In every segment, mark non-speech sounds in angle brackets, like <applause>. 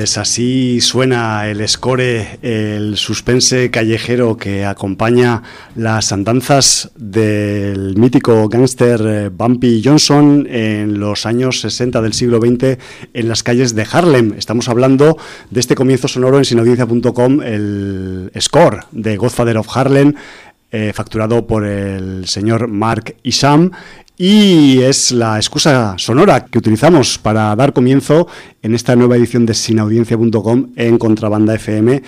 Pues así suena el score, el suspense callejero que acompaña las andanzas del mítico gángster eh, Bumpy Johnson en los años 60 del siglo XX en las calles de Harlem. Estamos hablando de este comienzo sonoro en sinaudiencia.com, el score de Godfather of Harlem, eh, facturado por el señor Mark Isham y es la excusa sonora que utilizamos para dar comienzo en esta nueva edición de sinaudiencia.com en Contrabanda FM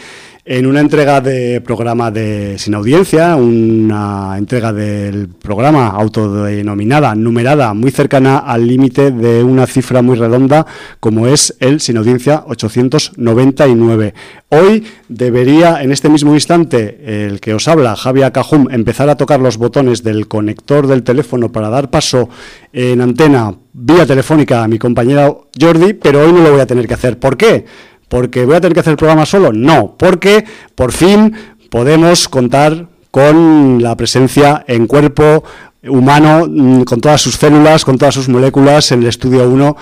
en una entrega de programa de Sin Audiencia, una entrega del programa autodenominada, numerada, muy cercana al límite de una cifra muy redonda, como es el Sin Audiencia 899. Hoy debería, en este mismo instante, el que os habla, Javier Cajum, empezar a tocar los botones del conector del teléfono para dar paso en antena vía telefónica a mi compañera Jordi, pero hoy no lo voy a tener que hacer. ¿Por qué? ¿Porque voy a tener que hacer el programa solo? No, porque por fin podemos contar con la presencia en cuerpo humano, mm, con todas sus células, con todas sus moléculas en el estudio 1.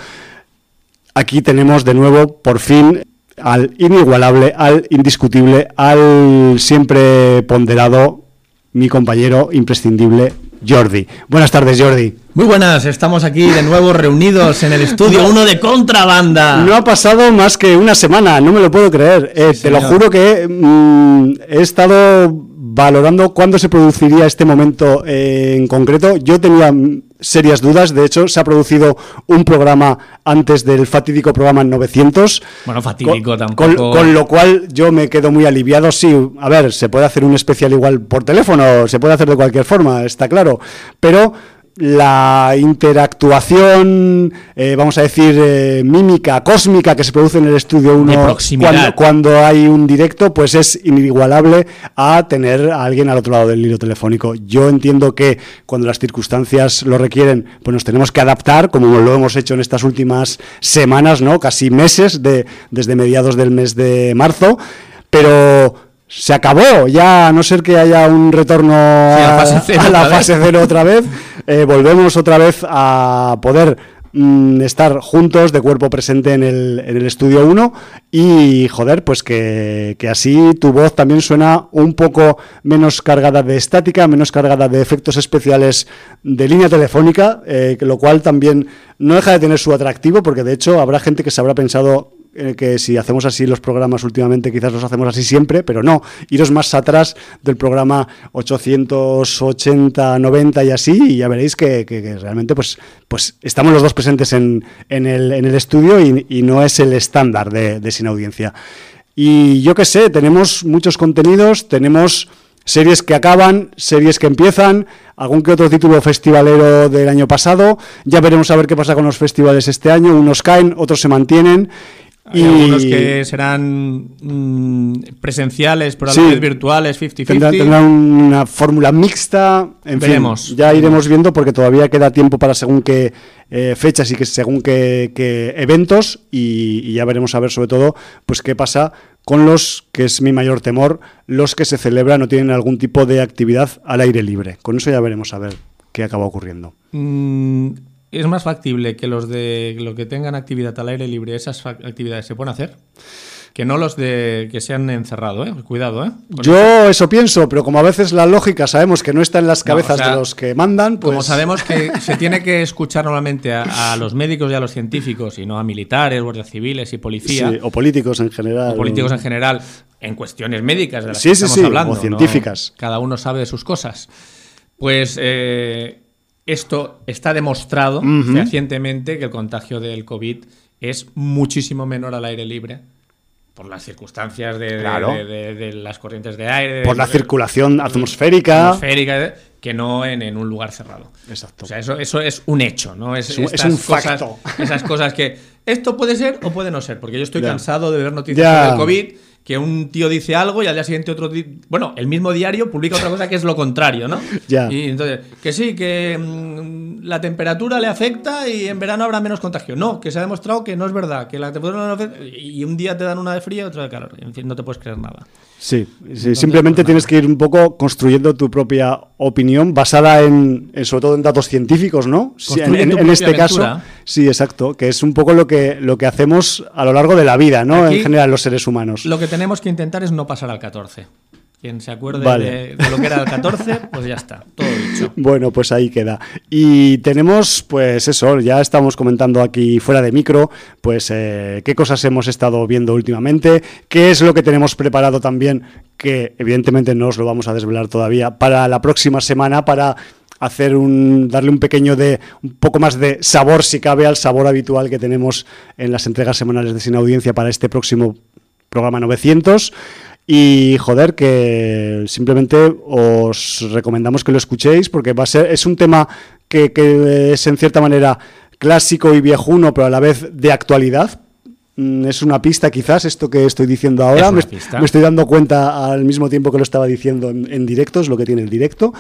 Aquí tenemos de nuevo, por fin, al inigualable, al indiscutible, al siempre ponderado, mi compañero imprescindible, Jordi. Buenas tardes, Jordi. Muy buenas, estamos aquí de nuevo reunidos en el estudio uno de contrabanda. No ha pasado más que una semana, no me lo puedo creer. Eh, te lo juro que mm, he estado valorando cuándo se produciría este momento eh, en concreto. Yo tenía serias dudas. De hecho, se ha producido un programa antes del fatídico programa 900. Bueno, fatídico tampoco. Con, lo cual yo me quedo muy aliviado. Sí, a ver, se puede hacer un especial igual por teléfono, se puede hacer de cualquier forma, está claro. Pero la interactuación, eh, vamos a decir, eh, mímica, cósmica que se produce en el estudio 1 cuando, cuando, hay un directo, pues es inigualable a tener a alguien al otro lado del hilo telefónico. Yo entiendo que cuando las circunstancias lo requieren, pues nos tenemos que adaptar, como lo hemos hecho en estas últimas semanas, ¿no? Casi meses, de, desde mediados del mes de marzo, pero se acabó, ya a no ser que haya un retorno a, la fase <laughs> cero otra vez, eh, volvemos otra vez a poder mm, estar juntos de cuerpo presente en el, en el estudio 1 y joder, pues que, así tu voz también suena un poco menos cargada de estática, menos cargada de efectos especiales de línea telefónica, eh, lo cual también no deja de tener su atractivo porque de hecho habrá gente que se habrá pensado eh, que si hacemos así los programas últimamente quizás los hacemos así siempre, pero no, iros más atrás del programa 880, 90 y así, y ya veréis que, realmente pues, pues estamos los dos presentes en, en, el, en el, estudio y, no es el estándar de, de Sin Audiencia. Y yo qué sé, tenemos muchos contenidos, tenemos series que acaban, series que empiezan, algún que otro título festivalero del año pasado. Ya veremos a ver qué pasa con los festivales este año. Unos caen, otros se mantienen. Hay y algunos que serán mm, presenciales, pero a la vez virtuales, 50-50. Tendrán, una fórmula mixta. En Veremos. Fin, ya iremos viendo porque todavía queda tiempo para según qué eh, fechas y que según qué, eventos. Y, ya veremos a ver sobre todo pues qué pasa con los, que es mi mayor temor, los que se celebran o tienen algún tipo de actividad al aire libre. Con eso ya veremos a ver qué acaba ocurriendo. Mm, es más factible que los de lo que tengan actividad al aire libre, esas actividades se puedan hacer, que no los de que se han encerrado, ¿eh? Cuidado, ¿eh? Yo eso. pienso, pero como a veces la lógica sabemos que no está en las cabezas de los que mandan, pues... Como sabemos que <laughs> se tiene que escuchar normalmente a, los médicos y a los científicos y no a militares, guardias civiles y policía. o políticos en general. O políticos en general, en cuestiones médicas de las que estamos hablando. o científicas. Cada uno sabe de sus cosas. Pues... Eh, esto está demostrado fehacientemente que el contagio del COVID es muchísimo menor al aire libre por las circunstancias de, las corrientes de aire. Por la circulación atmosférica. atmosférica que no en, un lugar cerrado. Exacto. O sea, eso, eso es un hecho, ¿no? Es, un facto. Esas cosas que esto puede ser o puede no ser, porque yo estoy cansado de ver noticias sobre el COVID que un tío dice algo y al día siguiente otro... Bueno, el mismo diario publica otra cosa que es lo contrario, ¿no? <laughs> Ya. Y entonces, que sí, que mm, la temperatura le afecta y en verano habrá menos contagio. No, que se ha demostrado que no es verdad, que la temperatura no afecta y un día te dan una de frío y otro de calor. En fin, no te puedes creer nada. Sí, simplemente tienes que ir un poco construyendo tu propia opinión basada en, sobre todo en datos científicos, ¿no? en, este caso, sí, exacto, que es un poco lo que, lo que hacemos a lo largo de la vida, ¿no? en general los seres humanos. Lo que tenemos que intentar es no pasar al 14. Quien se acuerde de, lo que era el 14, pues ya está, todo dicho. <laughs> Bueno, pues ahí queda. Y tenemos, pues eso, ya estamos comentando aquí fuera de micro, pues eh, qué cosas hemos estado viendo últimamente, qué es lo que tenemos preparado también, que evidentemente no os lo vamos a desvelar todavía, para la próxima semana, para hacer un darle un pequeño de un poco más de sabor si cabe al sabor habitual que tenemos en las entregas semanales de Sin Audiencia para este próximo programa 900. Y joder, que simplemente os recomendamos que lo escuchéis porque va a ser, es un tema que, es en cierta manera clásico y viejuno, pero a la vez de actualidad. Mm, es una pista quizás esto que estoy diciendo ahora. Me, estoy dando cuenta al mismo tiempo que lo estaba diciendo en, en directo, es lo que tiene el directo.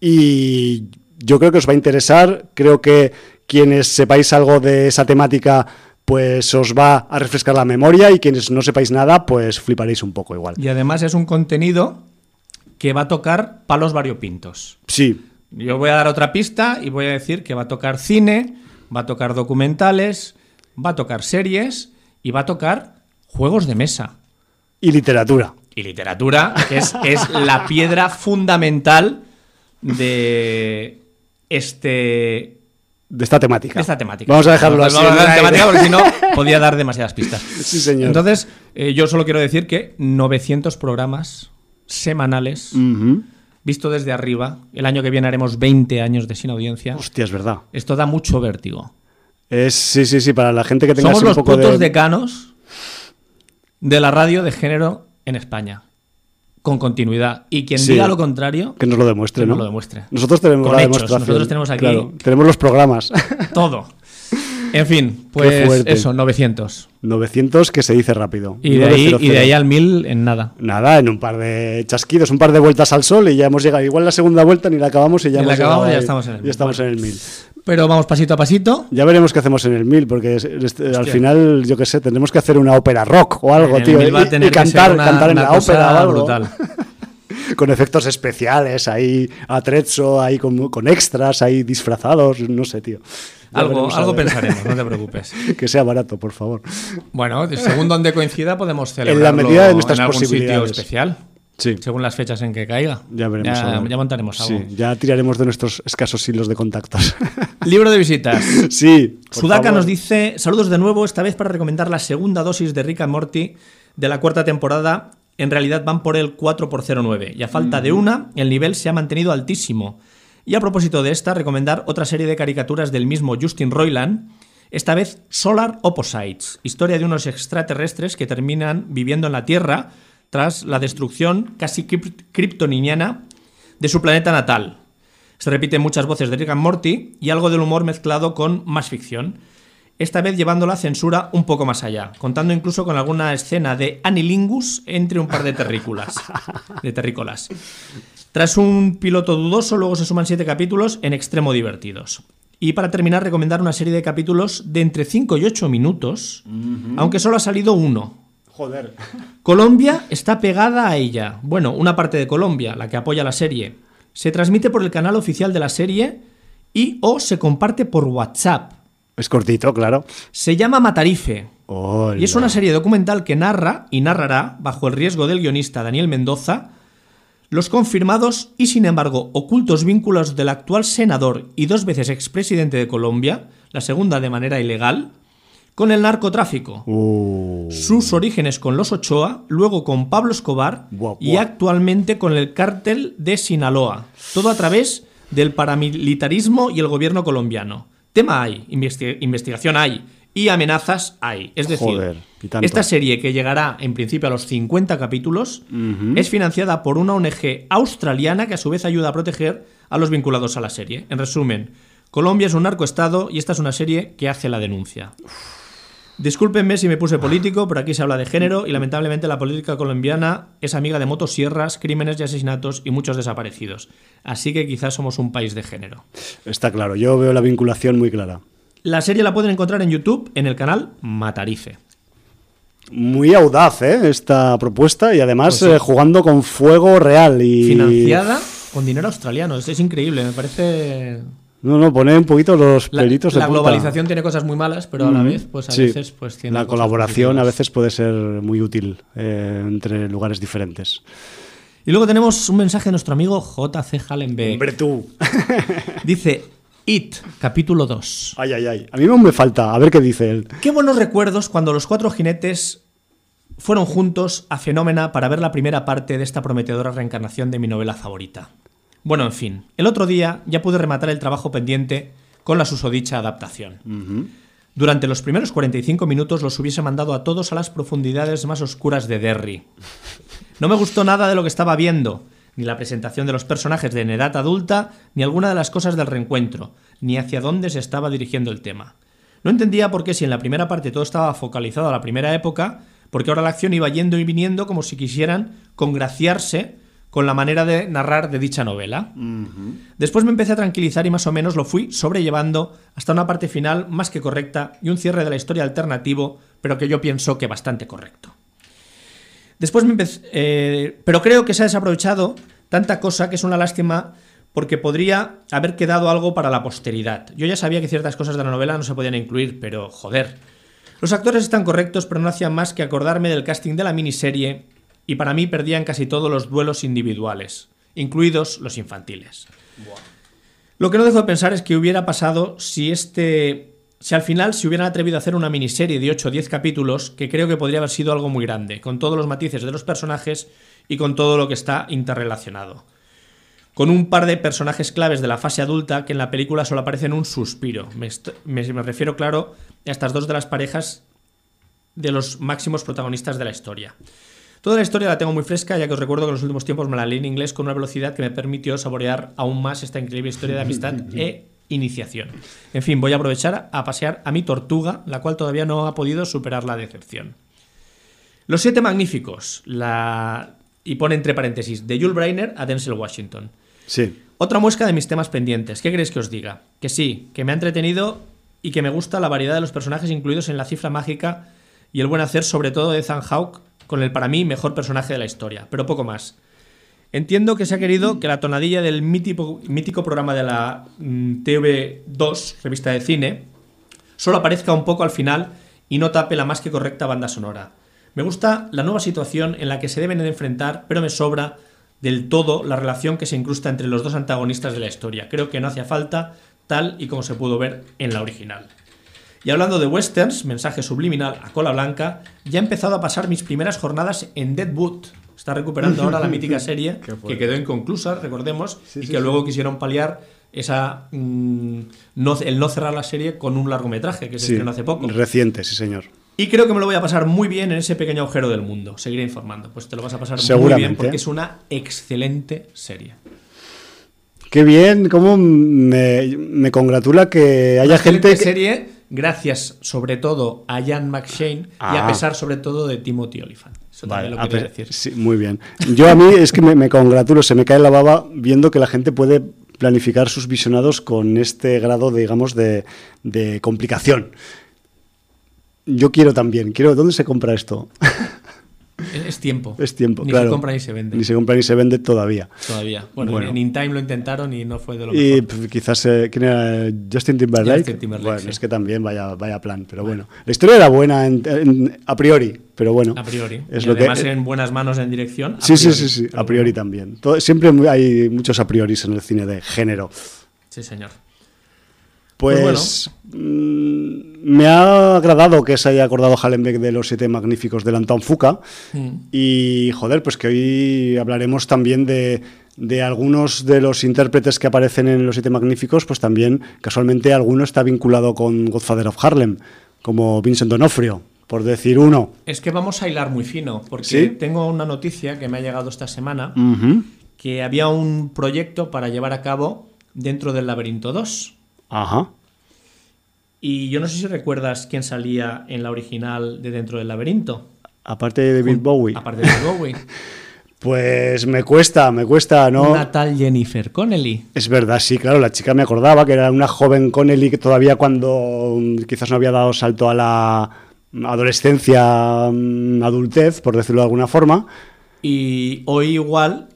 Y yo creo que os va a interesar. Creo que quienes sepáis algo de esa temática pues os va a refrescar la memoria y quienes no sepáis nada, pues fliparéis un poco igual. Y además es un contenido que va a tocar palos variopintos. Sí. Yo voy a dar otra pista y voy a decir que va a tocar cine, va a tocar documentales, va a tocar series y va a tocar juegos de mesa. Y literatura. Y literatura, que es, es la piedra fundamental de este de esta temática. De esta temática. Vamos a dejarlo así. Vamos a temática porque si no <laughs> podía dar demasiadas pistas. Sí, señor. Entonces, eh, yo solo quiero decir que 900 programas semanales, visto desde arriba. El año que viene haremos 20 años de sin audiencia. Hostia, es verdad. Esto da mucho vértigo. Es, sí, sí, sí, para la gente que tenga Somos un los poco putos decanos de la radio de género en España con continuidad. Y quien diga lo contrario. Que nos lo demuestre, ¿no? lo demuestre. Nosotros tenemos la demostración. Nosotros tenemos aquí. tenemos los programas. <laughs> Todo. En fin, pues eso, 900. 900 que se dice rápido. Y de, ahí, y de ahí al 1000 en nada. Nada, en un par de chasquidos, un par de vueltas al sol y ya hemos llegado. Igual la segunda vuelta ni la acabamos y ya, hemos acabamos, 1000. Ya estamos en el 1000. Pero vamos pasito a pasito. Ya veremos qué hacemos en el 1000, porque al final, yo qué sé, tendremos que hacer una ópera rock o algo, tío. Y, cantar, cantar en la ópera o algo. Brutal. <laughs> con efectos especiales, ahí atrezzo, ahí con, con, extras, ahí disfrazados, no sé, tío. algo, algo pensaremos, no te <laughs> preocupes. que sea barato, por favor. Bueno, según donde coincida podemos celebrarlo en la medida de nuestras en algún posibilidades. sitio especial. Sí. Según las fechas en que caiga. Ya veremos. Ya, montaremos algo. Sí, ya tiraremos de nuestros escasos hilos de contactos. <laughs> Libro de visitas. <laughs> Sí. Sudaka nos dice: Saludos de nuevo, esta vez para recomendar la segunda dosis de Rick and Morty de la cuarta temporada. En realidad van por el 4 x 09 y a falta de una, el nivel se ha mantenido altísimo. Y a propósito de esta, recomendar otra serie de caricaturas del mismo Justin Roiland, esta vez Solar Opposites, historia de unos extraterrestres que terminan viviendo en la Tierra tras la destrucción casi kryptoniniana de su planeta natal. Se repiten muchas voces de Rick and Morty y algo del humor mezclado con más ficción, esta vez llevando la censura un poco más allá, contando incluso con alguna escena de anilingus entre un par de terrícolas. <laughs> de terrícolas. Tras un piloto dudoso, luego se suman siete capítulos en extremo divertidos. Y para terminar, recomendar una serie de capítulos de entre 5 y 8 minutos, aunque solo ha salido uno, Joder. Colombia está pegada a ella. Bueno, una parte de Colombia, la que apoya la serie. Se transmite por el canal oficial de la serie y o se comparte por WhatsApp. Es cortito, claro. Se llama Matarife. Y es una serie documental que narra y narrará, bajo el riesgo del guionista Daniel Mendoza, los confirmados y sin embargo ocultos vínculos del actual senador y dos veces expresidente de Colombia, la segunda de manera ilegal, con el narcotráfico. Uh. Sus orígenes con los Ochoa, luego con Pablo Escobar y actualmente con el cártel de Sinaloa. Todo a través del paramilitarismo y el gobierno colombiano. Tema hay, investigación hay y amenazas hay. Es decir, esta serie que llegará en principio a los 50 capítulos es financiada por una ONG australiana que a su vez ayuda a proteger a los vinculados a la serie. En resumen, Colombia es un narcoestado y esta es una serie que hace la denuncia. Discúlpenme si me puse político, pero aquí se habla de género y lamentablemente la política colombiana es amiga de motosierras, crímenes y asesinatos y muchos desaparecidos. Así que quizás somos un país de género. Está claro, yo veo la vinculación muy clara. La serie la pueden encontrar en YouTube en el canal Matarife. Muy audaz, ¿eh? Esta propuesta y además pues eh, jugando con fuego real y... Financiada con dinero australiano. es increíble, me parece no, no, pone un poquito los pelitos la, La globalización tiene cosas muy malas, pero a la vez, pues a veces, pues tiene. La colaboración a veces puede ser muy útil eh, entre lugares diferentes. Y luego tenemos un mensaje de nuestro amigo JC Hallenbeck. Hombre, tú. <laughs> Dice: It, capítulo 2. Ay, ay, ay. A mí no me falta, a ver qué dice él. Qué buenos recuerdos cuando los cuatro jinetes fueron juntos a Fenómena para ver la primera parte de esta prometedora reencarnación de mi novela favorita. Bueno, en fin, el otro día ya pude rematar el trabajo pendiente con la susodicha adaptación. Durante los primeros 45 minutos los hubiese mandado a todos a las profundidades más oscuras de Derry. No me gustó nada de lo que estaba viendo, ni la presentación de los personajes de en edad adulta, ni alguna de las cosas del reencuentro, ni hacia dónde se estaba dirigiendo el tema. No entendía por qué si en la primera parte todo estaba focalizado a la primera época, porque ahora la acción iba yendo y viniendo como si quisieran congraciarse con la manera de narrar de dicha novela. Después me empecé a tranquilizar y más o menos lo fui sobrellevando hasta una parte final más que correcta y un cierre de la historia alternativo, pero que yo pienso que bastante correcto. Después me empecé, eh, pero creo que se ha desaprovechado tanta cosa que es una lástima porque podría haber quedado algo para la posteridad. Yo ya sabía que ciertas cosas de la novela no se podían incluir, pero joder. Los actores están correctos, pero no hacían más que acordarme del casting de la miniserie y para mí perdían casi todos los duelos individuales, incluidos los infantiles. Lo que no dejo de pensar es que hubiera pasado si este si al final se hubieran atrevido a hacer una miniserie de 8 o 10 capítulos, que creo que podría haber sido algo muy grande, con todos los matices de los personajes y con todo lo que está interrelacionado. Con un par de personajes claves de la fase adulta que en la película solo aparecen un suspiro. Me, me refiero, claro, a estas dos de las parejas de los máximos protagonistas de la historia. Toda la historia la tengo muy fresca, ya que os recuerdo que en los últimos tiempos me la leí en inglés con una velocidad que me permitió saborear aún más esta increíble historia de amistad <laughs> e iniciación. En fin, voy a aprovechar a pasear a mi tortuga, la cual todavía no ha podido superar la decepción. Los siete magníficos, la... y pone entre paréntesis, de Jules Brainer a Denzel Washington. Sí. Otra muesca de mis temas pendientes. ¿Qué queréis que os diga? Que sí, que me ha entretenido y que me gusta la variedad de los personajes incluidos en la cifra mágica y el buen hacer, sobre todo de Ethan Hawke, con el para mí mejor personaje de la historia, pero poco más. Entiendo que se ha querido que la tonadilla del mítico, programa de la mm, TV2, revista de cine, solo aparezca un poco al final y no tape la más que correcta banda sonora. Me gusta la nueva situación en la que se deben de enfrentar, pero me sobra del todo la relación que se incrusta entre los dos antagonistas de la historia. Creo que no hacía falta tal y como se pudo ver en la original. Y hablando de westerns, mensaje subliminal a cola blanca, ya he empezado a pasar mis primeras jornadas en Deadwood. Está recuperando ahora la mítica <laughs> serie que quedó inconclusa, recordemos, y que luego quisieron paliar esa mm, no, el no cerrar la serie con un largometraje que se estrenó hace poco. Reciente, sí, señor. Y creo que me lo voy a pasar muy bien en ese pequeño agujero del mundo. Seguiré informando. Pues te lo vas a pasar muy bien porque es una excelente serie. Qué bien, cómo me, me congratula que haya gente. Que... serie gracias sobre todo a Jan McShane y a ah. pesar sobre todo de Timothy Olyphant. Eso también lo quería decir. Sí, muy bien. Yo a mí es que me, congratulo, se me cae la baba viendo que la gente puede planificar sus visionados con este grado, digamos, de, de complicación. Yo quiero también, quiero, ¿dónde se compra esto? <laughs> Es tiempo. Es tiempo, ni claro. se compra ni se vende. Ni se compra ni se vende todavía. Todavía. Bueno, en InTime lo intentaron y no fue de lo mejor. Y quizás, eh, ¿quién era? Justin Timberlake. Justin Timberlake bueno, es que también vaya, vaya plan, pero bueno. La historia era buena a priori, pero bueno. A priori. Es lo además en buenas manos en dirección. Sí, sí, sí, sí, a priori también. siempre hay muchos a priori en el cine de género. Sí, señor. Pues, pues mm, me ha agradado que se haya acordado Hallenbeck de los siete magníficos de Anton Fuca. Mm. Y joder, pues que hoy hablaremos también de, de, algunos de los intérpretes que aparecen en los siete magníficos, pues también casualmente alguno está vinculado con Godfather of Harlem, como Vincent Donofrio, por decir uno. Es que vamos a hilar muy fino, porque tengo una noticia que me ha llegado esta semana, que había un proyecto para llevar a cabo dentro del Laberinto 2. Ajá. Y yo no sé si recuerdas quién salía en la original de Dentro del Laberinto. Aparte de David Bowie. Aparte de David Bowie. <laughs> Pues me cuesta, me cuesta, ¿no? Una tal Jennifer Connelly. Es verdad, sí, claro, la chica me acordaba que era una joven Connelly que todavía cuando mm, quizás no había dado salto a la adolescencia, mm, adultez, por decirlo de alguna forma. Y hoy igual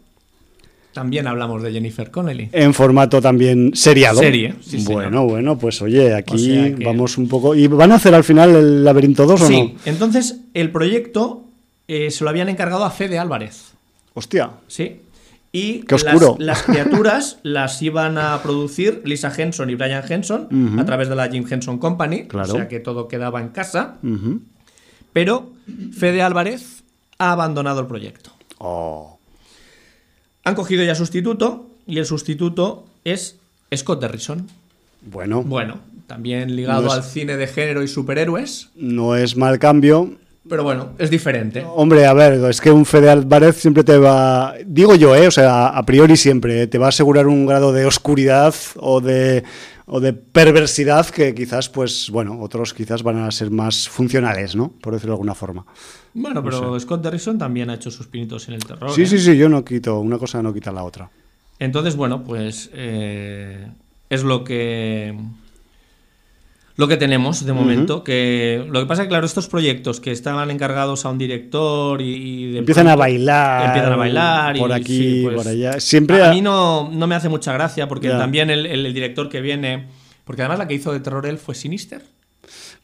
también hablamos de Jennifer Connelly. En formato también seriado. Serie, sí, Bueno, bueno, pues oye, aquí vamos un poco... ¿Y van a hacer al final el Laberinto 2 o no? Sí, entonces el proyecto eh, se lo habían encargado a Fede Álvarez. Hostia. Sí. Y Qué oscuro. Las, <laughs> criaturas las iban a producir Lisa Henson y Brian Henson a través de la Jim Henson Company. O sea que todo quedaba en casa. Pero Fede Álvarez ha abandonado el proyecto. Oh. Han cogido ya sustituto y el sustituto es Scott Derrison. Bueno. Bueno, también ligado al cine de género y superhéroes. No es mal cambio. Pero bueno, es diferente. Hombre, a ver, es que un Fede Álvarez siempre te va, digo yo, ¿eh? o sea, a priori siempre, te va a asegurar un grado de oscuridad o de, o de perversidad que quizás, pues, bueno, otros quizás van a ser más funcionales, ¿no? Por decirlo de alguna forma. Bueno, pero Scott Derrison también ha hecho sus pinitos en el terror. Sí, ¿eh? sí, sí, yo no quito, una cosa no quita la otra. Entonces, bueno, pues eh, es lo que lo que tenemos de momento. que Lo que pasa es que, claro, estos proyectos que estaban encargados a un director y. empiezan a bailar. Empiezan a bailar. Por aquí, pues, por allá. Siempre. A, mí no, no, me hace mucha gracia porque también el, director que viene. Porque además la que hizo de terror él fue Sinister.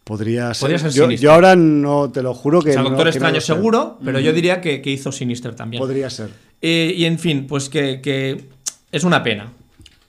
Podría ser. yo, ahora no te lo juro que. O sea, Doctor Extraño seguro, pero yo diría que, hizo Sinister también. Podría ser. Eh, y en fin, pues que, que es una pena.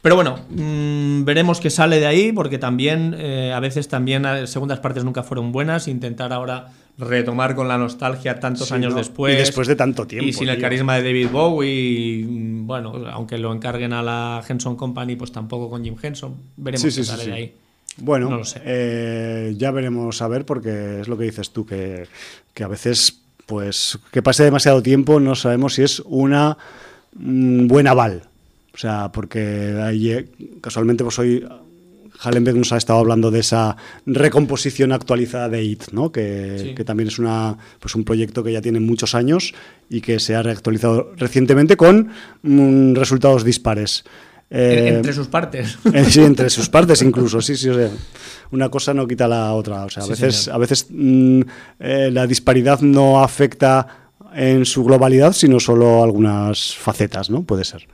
Pero bueno, mm, veremos qué sale de ahí, porque también eh, a veces también eh, segundas partes nunca fueron buenas. Intentar ahora retomar con la nostalgia tantos años después. Y después de tanto tiempo. Y sin el carisma de David Bowie, mm, bueno, aunque lo encarguen a la Henson Company, pues tampoco con Jim Henson. Veremos qué sale de ahí. Bueno, no sé. Eh, ya veremos a ver, porque es lo que dices tú, que, que a veces, pues, que pase demasiado tiempo, no sabemos si es una mm, buena aval o sea, porque ahí, eh, casualmente pues hoy Hallenberg nos ha estado hablando de esa recomposición actualizada de IT, ¿no? que, también es una, pues un proyecto que ya tiene muchos años y que se ha reactualizado recientemente con mm, resultados dispares. Eh, entre sus partes. <laughs> Eh, sí, entre sus partes <laughs> incluso, sí, sí. O sea, una cosa no quita la otra. O sea, a veces, a veces mm, la disparidad no afecta en su globalidad, sino solo algunas facetas, ¿no? Puede ser.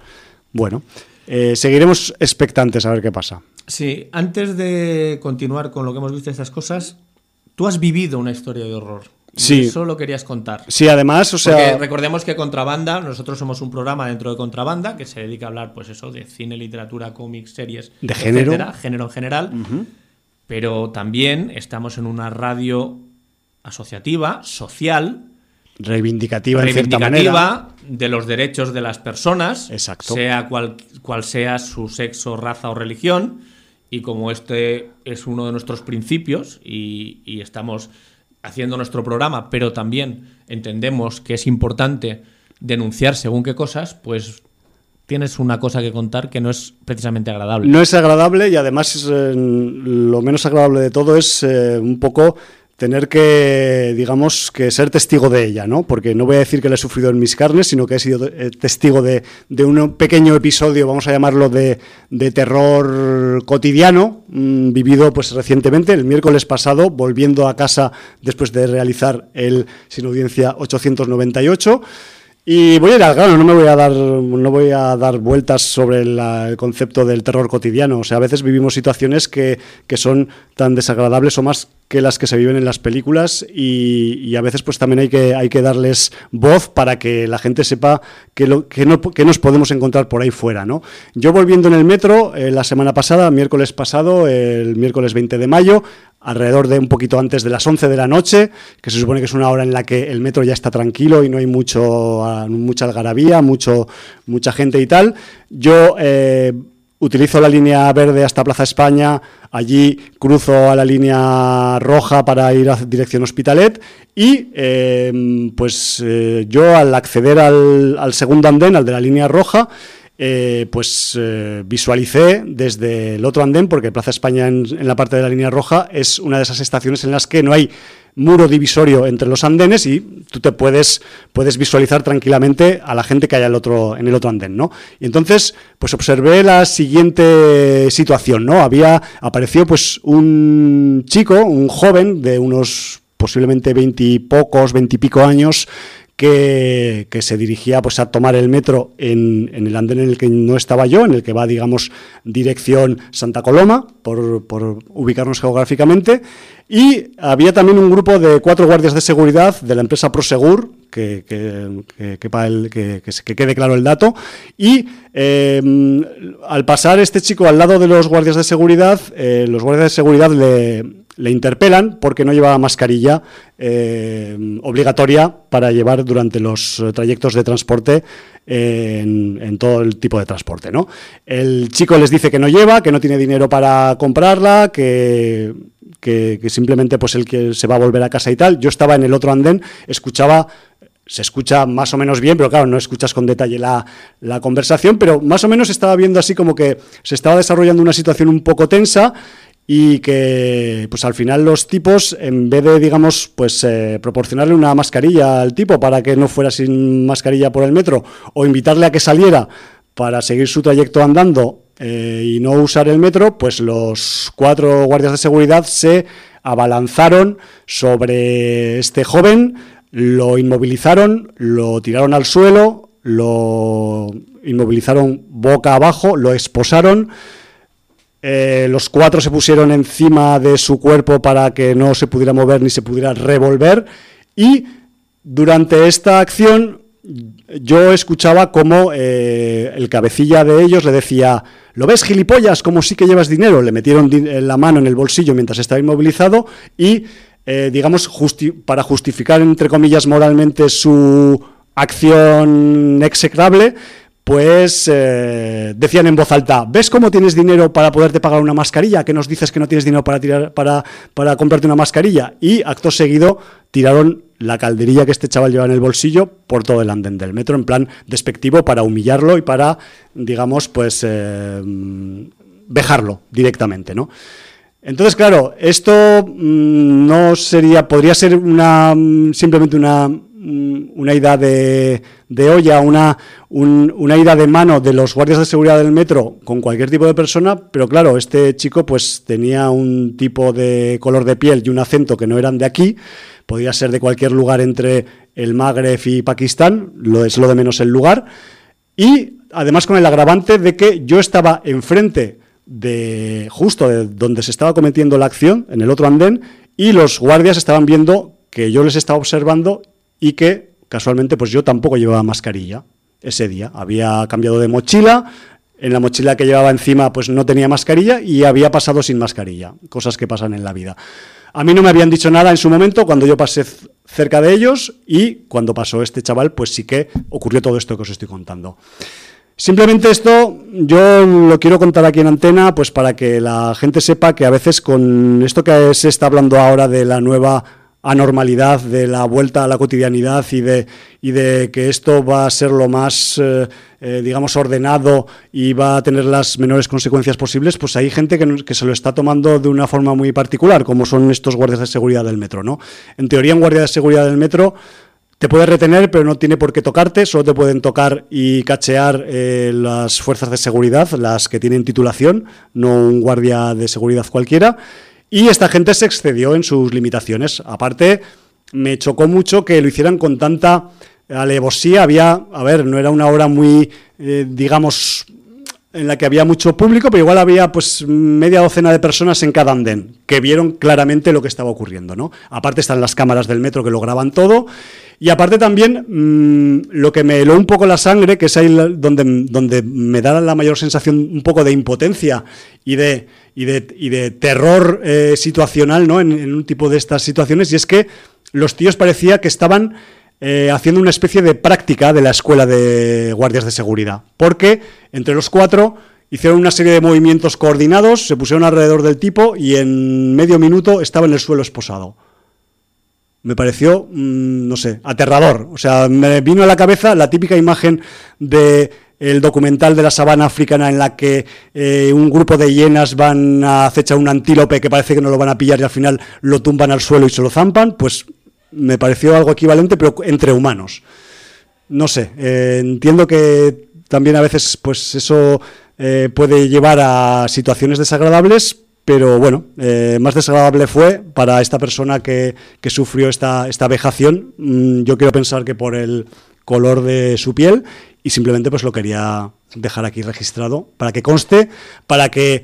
Bueno, eh, seguiremos expectantes a ver qué pasa. Sí, antes de continuar con lo que hemos visto de estas cosas, tú has vivido una historia de horror. Sí. Eso lo querías contar. Sí, además, o sea. recordemos que Contrabanda, nosotros somos un programa dentro de Contrabanda que se dedica a hablar, pues eso, de cine, literatura, cómics, series, de género, género en general. Pero también estamos en una radio asociativa, social, reivindicativa, en cierta manera. De los derechos de las personas, Exacto. sea cual, cual sea su sexo, raza o religión. Y como este es uno de nuestros principios y, estamos haciendo nuestro programa, pero también entendemos que es importante denunciar según qué cosas, pues tienes una cosa que contar que no es precisamente agradable. No es agradable y además eh, lo menos agradable de todo es eh, un poco tener que, digamos, que ser testigo de ella, ¿no? Porque no voy a decir que la he sufrido en mis carnes, sino que he sido eh, testigo de, un pequeño episodio, vamos a llamarlo, de, terror cotidiano, mm, vivido pues recientemente, el miércoles pasado, volviendo a casa después de realizar el Sin Audiencia 898. Y voy a ir al grano, no me voy a dar, no voy a dar vueltas sobre el concepto del terror cotidiano. O sea, a veces vivimos situaciones que, que son tan desagradables o más que las que se viven en las películas y, a veces pues también hay que, hay que darles voz para que la gente sepa que, lo, que, no, que nos podemos encontrar por ahí fuera. ¿no? Yo volviendo en el metro eh, la semana pasada, miércoles pasado, el miércoles 20 de mayo, alrededor de un poquito antes de las 11 de la noche, que se supone que es una hora en la que el metro ya está tranquilo y no hay mucho, ah, mucha algarabía, mucho, mucha gente y tal, yo... Eh, utilizo la línea verde hasta Plaza España, allí cruzo a la línea roja para ir a dirección Hospitalet y em, pues eh, yo al acceder al, segundo andén, al de la línea roja, eh, pues eh, visualicé desde el otro andén, porque Plaza España en, la parte de la línea roja es una de esas estaciones en las que no hay muro divisorio entre los andenes y tú te puedes, puedes visualizar tranquilamente a la gente que hay otro, en el otro andén, ¿no? Y entonces, pues observé la siguiente situación, ¿no? Había, apareció pues un chico, un joven de unos posiblemente veintipocos, veintipico años, que, se dirigía pues, a tomar el metro en, el andén en el que no estaba yo, en el que va, digamos, dirección Santa Coloma, por, por ubicarnos geográficamente. Y había también un grupo de cuatro guardias de seguridad de la empresa Prosegur, que, que, que, quede claro el dato. Y em, al pasar este chico al lado de los guardias de seguridad, eh, los guardias de seguridad le le interpelan porque no llevaba mascarilla eh, obligatoria para llevar durante los trayectos de transporte en, todo el tipo de transporte. ¿no? El chico les dice que no lleva, que no tiene dinero para comprarla, que, que, simplemente pues el que se va a volver a casa y tal. Yo estaba en el otro andén, escuchaba se escucha más o menos bien, pero claro, no escuchas con detalle la, la, conversación, pero más o menos estaba viendo así como que se estaba desarrollando una situación un poco tensa y que pues al final los tipos en vez de digamos pues eh, proporcionarle una mascarilla al tipo para que no fuera sin mascarilla por el metro o invitarle a que saliera para seguir su trayecto andando eh, y no usar el metro pues los cuatro guardias de seguridad se abalanzaron sobre este joven lo inmovilizaron lo tiraron al suelo lo inmovilizaron boca abajo lo esposaron eh, los cuatro se pusieron encima de su cuerpo para que no se pudiera mover ni se pudiera revolver. Y durante esta acción yo escuchaba como eh, el cabecilla de ellos le decía, ¿lo ves gilipollas? Como sí que llevas dinero. Le metieron la mano en el bolsillo mientras estaba inmovilizado y, eh, digamos, para justificar, entre comillas, moralmente su acción execrable, pues eh, decían en voz alta, ¿ves cómo tienes dinero para poderte pagar una mascarilla? ¿Qué nos dices que no tienes dinero para, tirar, para, para comprarte una mascarilla? Y acto seguido tiraron la calderilla que este chaval lleva en el bolsillo por todo el andén del metro, en plan despectivo para humillarlo y para, digamos, pues eh, directamente, ¿no? Entonces, claro, esto mm, no sería, podría ser una simplemente una una ida de, olla, una, una ida de mano de los guardias de seguridad del metro con cualquier tipo de persona, pero claro, este chico pues tenía un tipo de color de piel y un acento que no eran de aquí, podía ser de cualquier lugar entre el Magreb y Pakistán, lo es lo de menos el lugar, y además con el agravante de que yo estaba enfrente de justo de donde se estaba cometiendo la acción, en el otro andén, y los guardias estaban viendo que yo les estaba observando y que casualmente pues yo tampoco llevaba mascarilla ese día. Había cambiado de mochila, en la mochila que llevaba encima pues no tenía mascarilla y había pasado sin mascarilla, cosas que pasan en la vida. A mí no me habían dicho nada en su momento cuando yo pasé cerca de ellos y cuando pasó este chaval pues sí que ocurrió todo esto que os estoy contando. Simplemente esto yo lo quiero contar aquí en antena pues para que la gente sepa que a veces con esto que se está hablando ahora de la nueva anormalidad, de la vuelta a la cotidianidad y de, y de que esto va a ser lo más, eh, eh, digamos, ordenado y va a tener las menores consecuencias posibles, pues hay gente que, que, se lo está tomando de una forma muy particular, como son estos guardias de seguridad del metro. ¿no? En teoría, un guardia de seguridad del metro te puede retener, pero no tiene por qué tocarte, solo te pueden tocar y cachear eh, las fuerzas de seguridad, las que tienen titulación, no un guardia de seguridad cualquiera. Y esta gente se excedió en sus limitaciones. Aparte, me chocó mucho que lo hicieran con tanta alevosía. Había, a ver, no era una hora muy, eh, digamos, en la que había mucho público, pero igual había pues media docena de personas en cada andén que vieron claramente lo que estaba ocurriendo, ¿no? Aparte están las cámaras del metro que lo graban todo y aparte también mm, lo que me heló un poco la sangre, que es ahí donde, donde me da la mayor sensación un poco de impotencia y de, y de, terror eh, situacional, ¿no? En, en un tipo de estas situaciones y es que los tíos parecía que estaban eh, haciendo una especie de práctica de la escuela de guardias de seguridad, porque entre los cuatro hicieron una serie de movimientos coordinados, se pusieron alrededor del tipo y en medio minuto estaba en el suelo esposado. Me pareció, mm, no sé, aterrador. O sea, me vino a la cabeza la típica imagen de el documental de la sabana africana en la que eh, un grupo de hienas van a acechar un antílope que parece que no lo van a pillar y al final lo tumban al suelo y se lo zampan, pues me pareció algo equivalente, pero entre humanos. No sé, eh, entiendo que también a veces pues eso eh, puede llevar a situaciones desagradables, pero bueno, más desagradable fue para esta persona que, que sufrió esta, esta vejación. Mm, yo quiero pensar que por el color de su piel y simplemente pues lo quería dejar aquí registrado para que conste, para que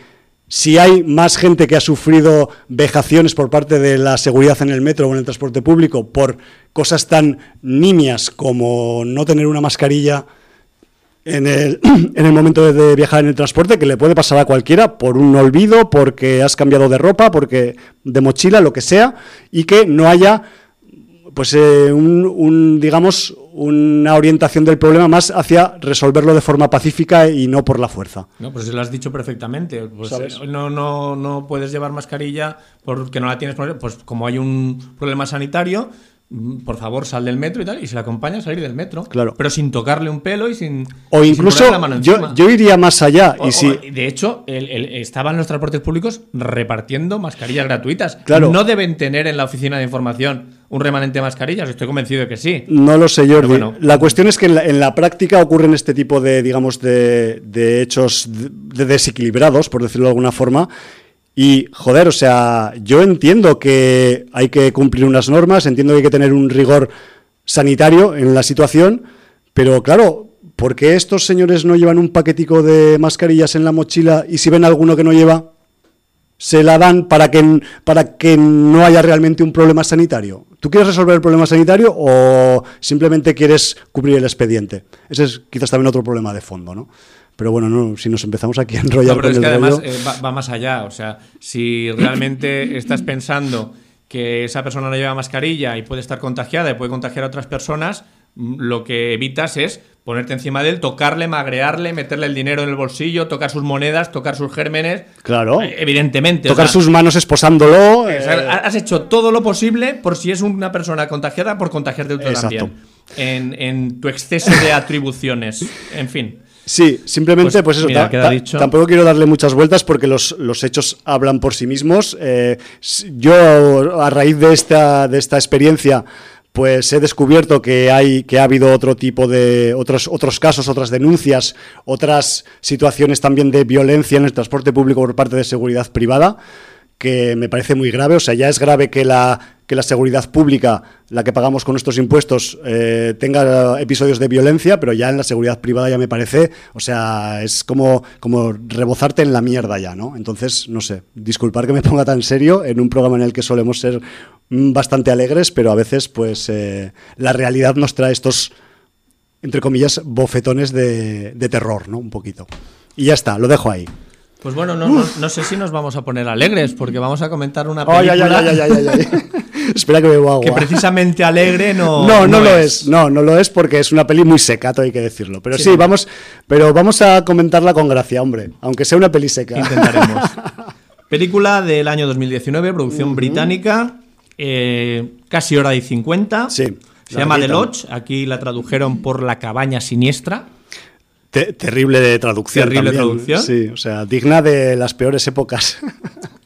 si hay más gente que ha sufrido vejaciones por parte de la seguridad en el metro o en el transporte público por cosas tan nimias como no tener una mascarilla en el, <clears throat> en el momento de viajar en el transporte, que le puede pasar a cualquiera por un olvido, porque has cambiado de ropa, porque de mochila, lo que sea, y que no haya pues eh, un, digamos una orientación del problema más hacia resolverlo de forma pacífica y no por la fuerza. No, pues lo has dicho perfectamente. Pues, eh, no, no, no puedes llevar mascarilla porque no la tienes. Pues como hay un problema sanitario, mm, por favor, sal del metro y tal, y se la acompaña a salir del metro. Claro. Pero sin tocarle un pelo y sin. O incluso, yo, yo, iría más allá. y si... de hecho, estaban los transportes públicos repartiendo mascarillas gratuitas. Claro. No deben tener en la oficina de información un remanente de mascarillas? Estoy convencido de que sí. No lo sé, Jordi. la cuestión es que en la, práctica ocurren este tipo de, digamos, de, hechos desequilibrados, por decirlo de alguna forma. Y, joder, o sea, yo entiendo que hay que cumplir unas normas, entiendo que hay que tener un rigor sanitario en la situación, pero claro, ¿por qué estos señores no llevan un paquetico de mascarillas en la mochila y si ven alguno que no lleva, se la dan para que, para que no haya realmente un problema sanitario. ¿Tú quieres resolver el problema sanitario o simplemente quieres cubrir el expediente? Ese es quizás también otro problema de fondo, ¿no? Pero bueno, no, si nos empezamos aquí a enrollar no, pero es que además eh, va, más allá. O sea, si realmente estás pensando que esa persona no lleva mascarilla y puede estar contagiada y puede contagiar a otras personas, lo que evitas es ponerte encima de él, tocarle, magrearle, meterle el dinero en el bolsillo, tocar sus monedas, tocar sus gérmenes. Claro. Eh, evidentemente. Tocar sus manos esposándolo. Eh. Has hecho todo lo posible por si es una persona contagiada, por contagiarte tú también. En, en tu exceso de atribuciones. En fin. Sí, simplemente, pues, pues eso, tampoco quiero darle muchas vueltas porque los, los hechos hablan por sí mismos. Eh, yo, a raíz de esta, de esta experiencia, pues he descubierto que hay que ha habido otro tipo de otros otros casos, otras denuncias, otras situaciones también de violencia en el transporte público por parte de seguridad privada que me parece muy grave, o sea, ya es grave que la que la seguridad pública, la que pagamos con nuestros impuestos, eh, tenga episodios de violencia, pero ya en la seguridad privada ya me parece, o sea, es como, como rebozarte en la mierda ya, ¿no? Entonces, no sé, disculpar que me <laughs> ponga tan serio en un programa en el que solemos ser Mm, bastante alegres, pero a veces pues eh, la realidad nos trae estos, entre comillas, bofetones de, terror, ¿no? Un poquito. Y ya está, lo dejo ahí. Pues bueno, no, sé si nos vamos a poner alegres, porque vamos a comentar una película... <laughs> <laughs> Espera que bebo agua. Que precisamente alegre <laughs> no. No, no, lo es. No, no lo es porque es una peli muy seca, hay que decirlo. Pero sí, vamos, pero vamos a comentarla con gracia, hombre. Aunque sea una peli seca. Intentaremos. <laughs> Película del año 2019, producción británica. Eh, casi hora y 50. Sí. Se llama The Lodge, aquí la tradujeron por La cabaña siniestra. Terrible de traducción. Terrible traducción. Sí, o sea, digna de las peores épocas. <laughs>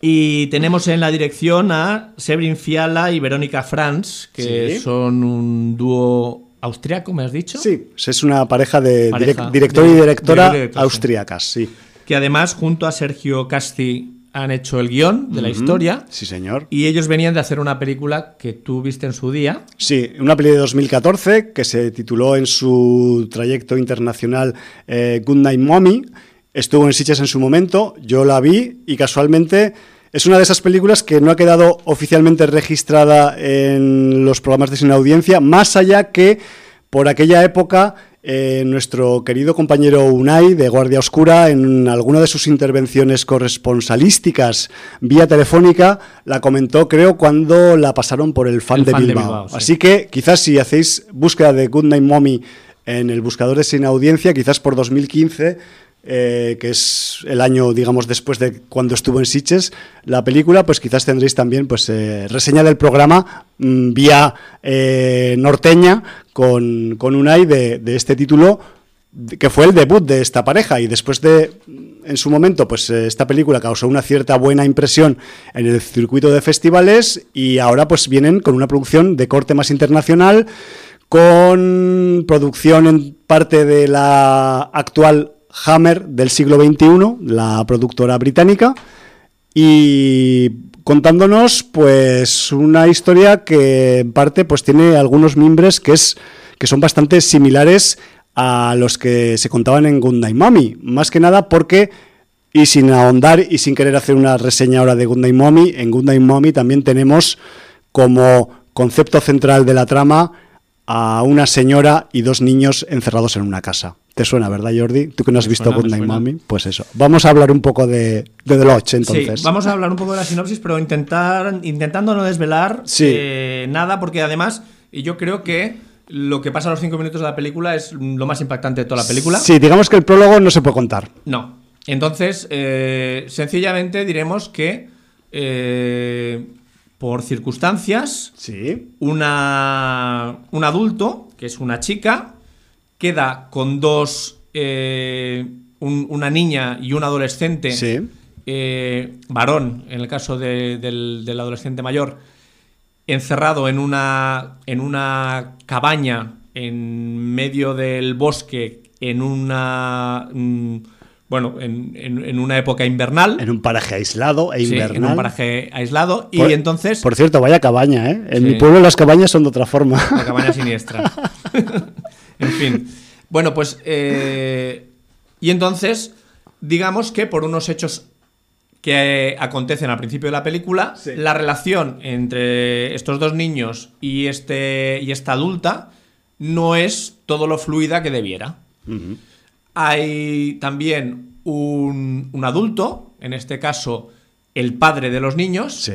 Y tenemos en la dirección a Sebrin Fiala y Verónica Franz, que son un dúo austriaco, ¿me has dicho? Sí, es una pareja de director y directora austriacas, sí. Que además, junto a Sergio Casti han hecho el guion de la historia. Sí, señor. Y ellos venían de hacer una película que tú viste en su día. Sí, una película de 2014 que se tituló en su trayecto internacional eh, Good Night Mommy. Estuvo en Sitges en su momento, yo la vi y casualmente es una de esas películas que no ha quedado oficialmente registrada en los programas de sin audiencia, más allá que por aquella época eh, nuestro querido compañero Unai de Guardia Oscura, en alguna de sus intervenciones corresponsalísticas vía telefónica, la comentó, creo, cuando la pasaron por el fan, de, Bilbao. Así que quizás si hacéis búsqueda de Good Night Mommy en el buscador de sin audiencia, quizás por 2015 eh, que es el año, digamos, después de cuando estuvo en Sitges, la película, pues quizás tendréis también pues eh, reseña del programa mm, vía eh, norteña con, con Unai de, de, este título que fue el debut de esta pareja. Y después de en su momento pues esta película causó una cierta buena impresión en el circuito de festivales y ahora pues vienen con una producción de corte más internacional con producción en parte de la actual Hammer del siglo XXI, la productora británica y contándonos pues una historia que en parte pues tiene algunos mimbres que es que son bastante similares a los que se contaban en Gundai Mommy. Más que nada porque, y sin ahondar y sin querer hacer una reseña ahora de Gundai Mommy, en Gundai Mommy también tenemos como concepto central de la trama a una señora y dos niños encerrados en una casa. ¿Te suena, verdad, Jordi? Tú que no has visto Gundai Mommy, pues eso. Vamos a hablar un poco de, de The Lodge, entonces. Sí, vamos a hablar un poco de la sinopsis, pero intentar, intentando no desvelar eh, nada, porque además yo creo que lo que pasa a los cinco minutos de la película es lo más impactante de toda la película. Sí, digamos que el prólogo no se puede contar. No. Entonces, eh, sencillamente diremos que eh, por circunstancias, sí. una, un adulto, que es una chica, queda con dos, eh, una niña y un adolescente, sí. varón, en el caso del adolescente mayor, encerrado en una, en una cabaña en medio del bosque, en una... Mm, bueno, en, una época invernal. En un paraje aislado e invernal. en un paraje aislado. y entonces. Por cierto, vaya cabaña, ¿eh? En mi pueblo las cabañas son de otra forma. La cabaña siniestra. <laughs> en fin. Bueno, pues. Eh, y entonces, digamos que por unos hechos que acontecen al principio de la película, la relación entre estos dos niños y, este, y esta adulta no es todo lo fluida que debiera. Hay también un, adulto, en este caso el padre de los niños,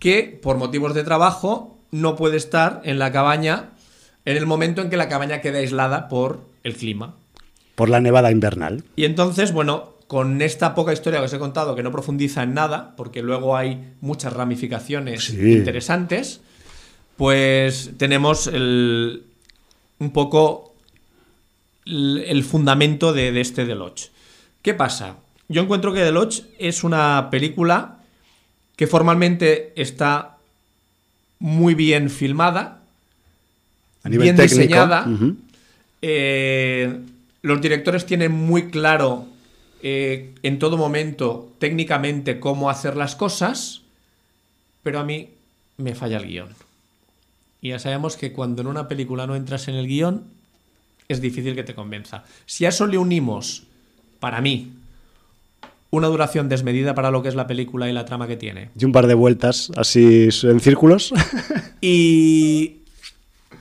que por motivos de trabajo no puede estar en la cabaña en el momento en que la cabaña queda aislada por el clima. Por la nevada invernal. Y entonces, bueno, con esta poca historia que os he contado, que no profundiza en nada, porque luego hay muchas ramificaciones interesantes, pues tenemos el, un poco el, fundamento de, este Lodge. ¿Qué pasa? Yo encuentro que The Lodge es una película que formalmente está muy bien filmada, bien diseñada. Eh, los directores tienen muy claro eh, en todo momento técnicamente cómo hacer las cosas, pero a mí me falla el guion. Y ya sabemos que cuando en una película no entras en el guion, es difícil que te convenza. Si a eso le unimos, para mí, una duración desmedida para lo que es la película y la trama que tiene. Y un par de vueltas así en círculos. y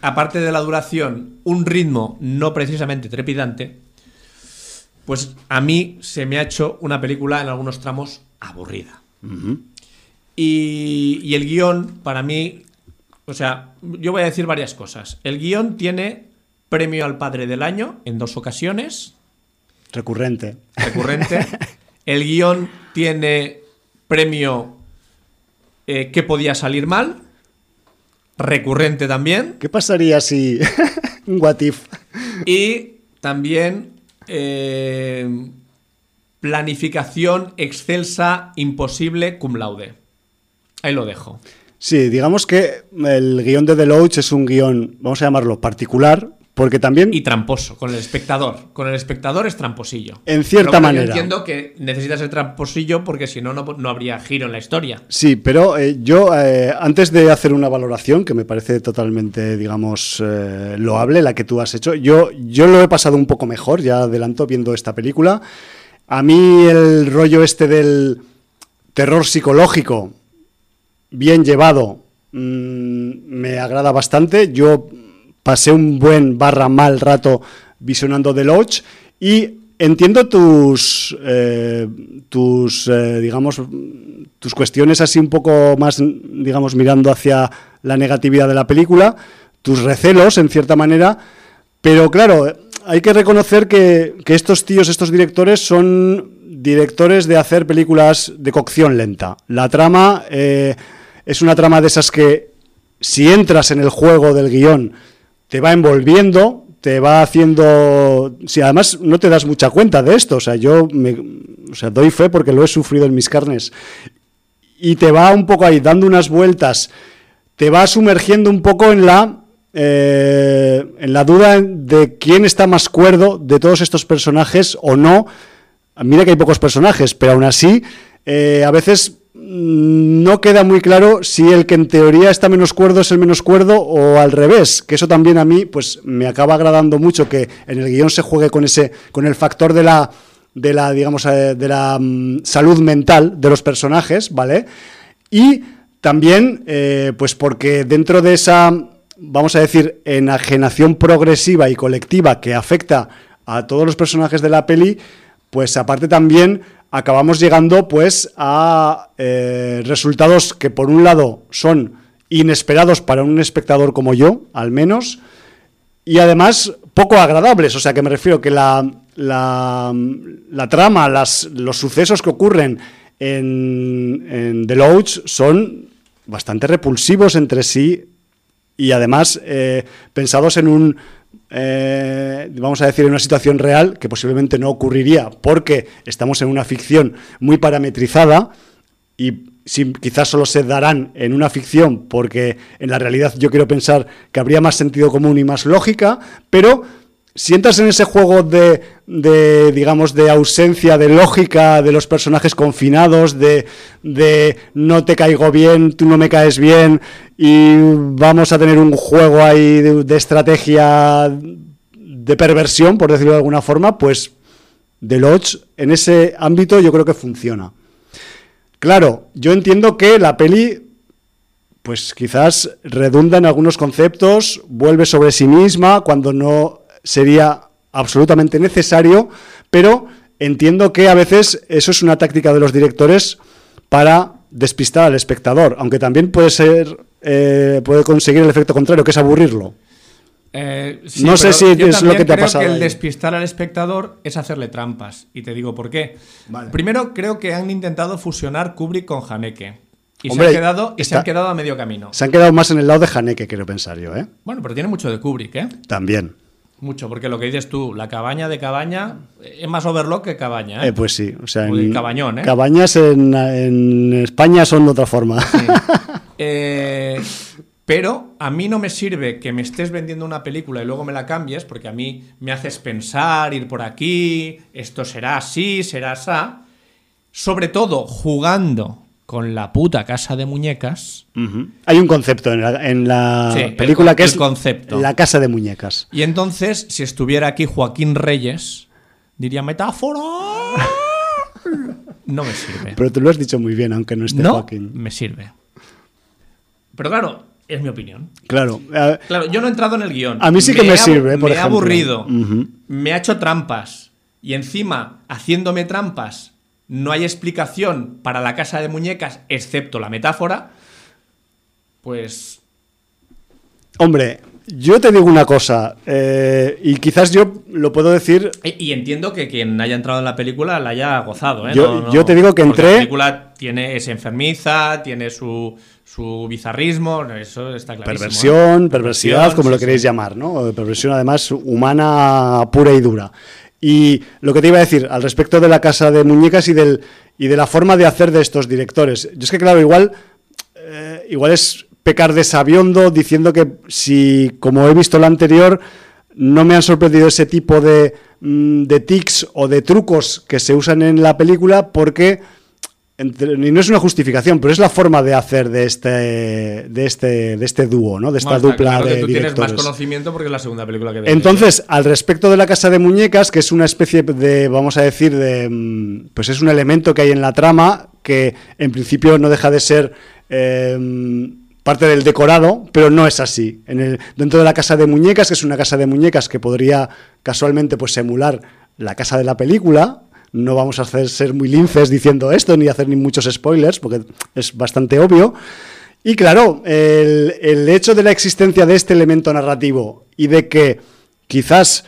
aparte de la duración, un ritmo no precisamente trepidante, pues a mí se me ha hecho una película en algunos tramos aburrida. y, el guion, para mí, o sea, yo voy a decir varias cosas. El guion tiene premio al padre del año en dos ocasiones. Recurrente. Recurrente. <laughs> El guion tiene premio eh, que podía salir mal. Recurrente también. ¿Qué pasaría si... <laughs> Un what if. Y también eh, planificación excelsa, imposible, cum laude. Ahí lo dejo. Sí, digamos que el guion de Deloach es un guion, vamos a llamarlo particular, porque también... Y tramposo, con el espectador. Con el espectador es tramposillo. En cierta manera. Yo entiendo que necesitas ser tramposillo porque si no, no habría giro en la historia. Sí, pero eh, yo, eh, antes de hacer una valoración, que me parece totalmente, digamos, eh, loable, la que tú has hecho, yo, yo lo he pasado un poco mejor, ya adelanto, viendo esta película. A mí el rollo este del terror psicológico, bien llevado, mm, me agrada bastante. Yo pasé un buen barra mal rato visionando The Lodge y entiendo tus, eh, tus eh, digamos, tus cuestiones así un poco más, digamos, mirando hacia la negatividad de la película, tus recelos en cierta manera, pero claro, hay que reconocer que, estos tíos, estos directores son directores de hacer películas de cocción lenta. La trama eh, es una trama de esas que si entras en el juego del guion te va envolviendo, te va haciendo. Si además no te das mucha cuenta de esto, o sea, yo me, o sea, doy fe porque lo he sufrido en mis carnes. Y te va un poco ahí dando unas vueltas, te va sumergiendo un poco en la. Eh, en la duda de quién está más cuerdo de todos estos personajes o no. Mira que hay pocos personajes, pero aún así, eh, a veces no queda muy claro si el que en teoría está menos cuerdo es el menos cuerdo o al revés, que eso también a mí pues me acaba agradando mucho que en el guion se juegue con ese con el factor de la de la digamos eh, de la mm, salud mental de los personajes, ¿vale? Y también eh, pues porque dentro de esa vamos a decir enajenación progresiva y colectiva que afecta a todos los personajes de la peli, pues aparte también acabamos llegando pues a eh, resultados que por un lado son inesperados para un espectador como yo, al menos, y además poco agradables. O sea que me refiero que la, la, trama, las, los sucesos que ocurren en, en The Lodge son bastante repulsivos entre sí y además eh, pensados en un eh, vamos a decir, en una situación real que posiblemente no ocurriría porque estamos en una ficción muy parametrizada y quizás solo se darán en una ficción porque en la realidad yo quiero pensar que habría más sentido común y más lógica, pero si entras en ese juego de, de, digamos, de ausencia de lógica de los personajes confinados, de, de, no te caigo bien, tú no me caes bien, y vamos a tener un juego ahí de, estrategia de perversión, por decirlo de alguna forma, pues The Lodge en ese ámbito yo creo que funciona. Claro, yo entiendo que la peli pues quizás redunda en algunos conceptos, vuelve sobre sí misma cuando no sería absolutamente necesario, pero entiendo que a veces eso es una táctica de los directores para despistar al espectador, aunque también puede ser eh, puede conseguir el efecto contrario, que es aburrirlo. Eh, no sé si es lo que te ha pasado. Creo que el despistar al espectador es hacerle trampas. Y te digo por qué. Primero, creo que han intentado fusionar Kubrick con Haneke. Y, se, han quedado, y se han quedado a medio camino. Se han quedado más en el lado de Haneke, quiero pensar yo. ¿eh? Bueno, pero tiene mucho de Kubrick, ¿eh? También. Mucho, porque lo que dices tú, la cabaña de cabaña es más overlock que cabaña. ¿eh? eh pues sí, o sea, en, cabañón, ¿eh? Cabañas en, España son de otra forma. <laughs> Eh, pero a mí no me sirve que me estés vendiendo una película y luego me la cambies, porque a mí me haces pensar, ir por aquí, esto será así, será así. Sobre todo jugando con la puta casa de muñecas. Hay un concepto en la, película que es concepto. la casa de muñecas. Y entonces, si estuviera aquí Joaquín Reyes, diría metáfora. no me sirve. Pero tú lo has dicho muy bien, aunque no esté no Joaquín. Me sirve. Pero claro, es mi opinión. Claro. claro, yo no he entrado en el guion. A mí sí que me, sirve, por Me ha aburrido. Me ha hecho trampas. Y encima, haciéndome trampas, no hay explicación para la casa de muñecas excepto la metáfora, pues... Hombre, yo te digo una cosa, eh, y quizás yo lo puedo decir... Y, entiendo que quien haya entrado en la película la haya gozado, ¿eh? Yo, te digo que entré... La película tiene, es enfermiza, tiene su, su bizarrismo, eso está clarísimo. ¿eh? Perversión, perversidad, como lo queréis llamar, ¿no? Perversión además humana pura y dura. Y lo que te iba a decir al respecto de la casa de muñecas y, del, y de la forma de hacer de estos directores. Yo es que, claro, igual, eh, igual es pecar de sabiondo diciendo que si, como he visto lo anterior, no me han sorprendido ese tipo de, mm, de tics o de trucos que se usan en la película porque y no es una justificación, pero es la forma de hacer de este de este de este dúo, ¿no? De esta dupla de tú tienes más conocimiento porque es la segunda película que ves. Entonces, al respecto de la casa de muñecas, que es una especie de, vamos a decir, de, mm, pues es un elemento que hay en la trama que en principio no deja de ser eh, parte del decorado, pero no es así. En el, dentro de la casa de muñecas, que es una casa de muñecas que podría casualmente pues emular la casa de la película, no vamos a hacer ser muy linces diciendo esto, ni hacer ni muchos spoilers, porque es bastante obvio. Y claro, el, hecho de la existencia de este elemento narrativo y de que quizás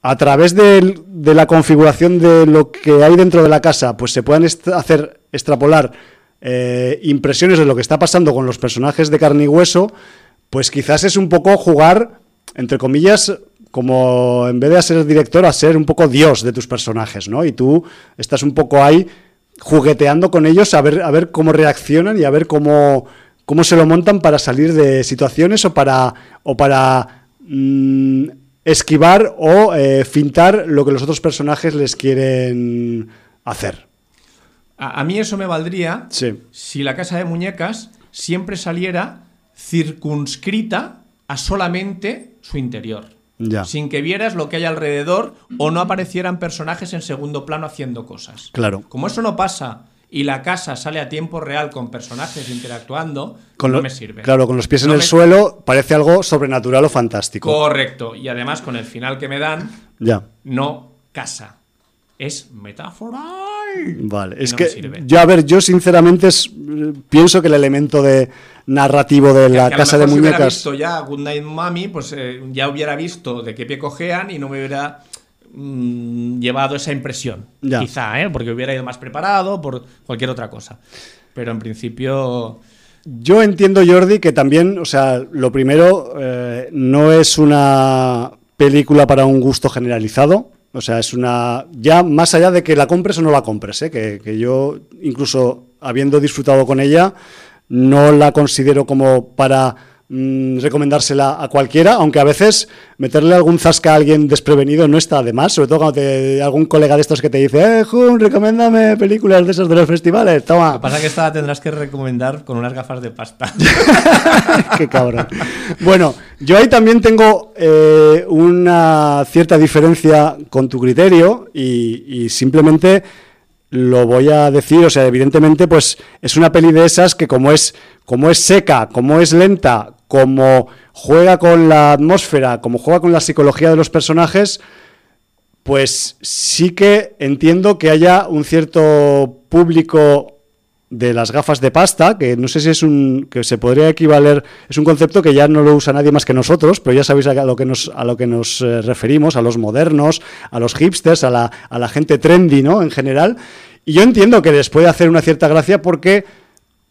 a través de, la configuración de lo que hay dentro de la casa, pues se puedan hacer extrapolar eh, impresiones de lo que está pasando con los personajes de carne y hueso, pues quizás es un poco jugar, entre comillas, como en vez de ser director, a ser un poco dios de tus personajes, ¿no? Y tú estás un poco ahí jugueteando con ellos a ver, a ver cómo reaccionan y a ver cómo, cómo se lo montan para salir de situaciones o para, o para mm, esquivar o eh, fintar lo que los otros personajes les quieren hacer. A, mí eso me valdría si la casa de muñecas siempre saliera circunscrita a solamente su interior. Sin que vieras lo que hay alrededor o no aparecieran personajes en segundo plano haciendo cosas. Claro. Como eso no pasa y la casa sale a tiempo real con personajes interactuando, no me sirve. Claro, con los pies en el suelo parece algo sobrenatural o fantástico. Correcto. Y además con el final que me dan, ya. no casa. Es metáfora. Vale, es que yo, a ver, yo sinceramente pienso que el elemento de narrativo de la casa de muñecas. Si hubiera visto ya Good Night Mommy, pues eh, ya hubiera visto de qué pie cojean y no me hubiera mm, llevado esa impresión. Quizá, ¿eh? porque hubiera ido más preparado por cualquier otra cosa. Pero en principio. Yo entiendo, Jordi, que también, o sea, lo primero, eh, no es una película para un gusto generalizado. O sea, es una. Ya más allá de que la compres o no la compres, ¿eh? que, que yo, incluso habiendo disfrutado con ella, no la considero como para mm, recomendársela a cualquiera, aunque a veces meterle algún zasca a alguien desprevenido no está de más, sobre todo cuando te, algún colega de estos que te dice, eh, Jun, recomiéndame películas de esos de los festivales, toma. Lo que pasa es que esta la tendrás que recomendar con unas gafas de pasta. <laughs> Qué cabrón. Bueno, yo ahí también tengo eh, una cierta diferencia con tu criterio y simplemente lo voy a decir, o sea, evidentemente, pues es una peli de esas que como es, como es seca, como es lenta, como juega con la atmósfera, como juega con la psicología de los personajes, pues sí que entiendo que haya un cierto público de las gafas de pasta, que no sé si es un que se podría equivaler, es un concepto que ya no lo usa nadie más que nosotros, pero ya sabéis a lo que nos a lo que nos eh, referimos, a los modernos, a los hipsters, a la, a la gente trendy, ¿no? En general. Y yo entiendo que les puede hacer una cierta gracia porque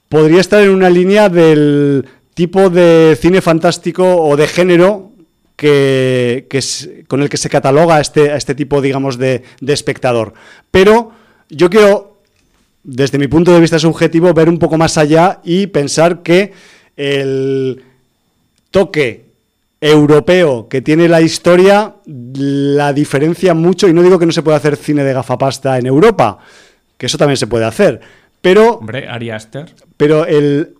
podría estar en una línea del tipo de cine fantástico o de género que, con el que se cataloga este, a este tipo, digamos, de, de espectador. Pero yo quiero desde mi punto de vista subjetivo, ver un poco más allá y pensar que el toque europeo que tiene la historia la diferencia mucho, y no digo que no se pueda hacer cine de gafapasta en Europa, que eso también se puede hacer, pero... Hombre, Ari Aster. Pero el...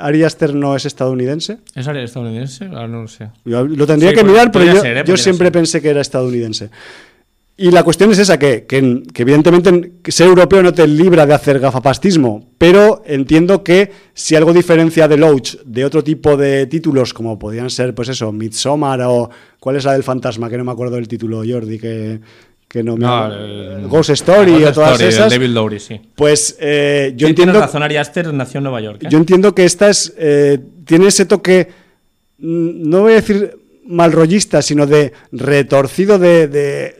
¿Ari Aster no es estadounidense? ¿Es estadounidense? Ah, no lo sé. lo tendría que mirar, pero yo, ¿eh? siempre pensé que era estadounidense. Y la cuestión es esa, que, evidentemente ser europeo no te libra de hacer gafapastismo, pero entiendo que si algo diferencia de Loach de otro tipo de títulos, como podrían ser, pues eso, Midsommar o ¿cuál es la del fantasma? Que no me acuerdo del título, Jordi, que, que no me... Ghost Story o todas esas. David Lowry, sí. Pues eh, yo entiendo... razón, Ari Aster nació en Nueva York. ¿eh? Yo entiendo que esta es... Eh, tiene ese toque... Mm, no voy a decir malrollista, sino de retorcido de,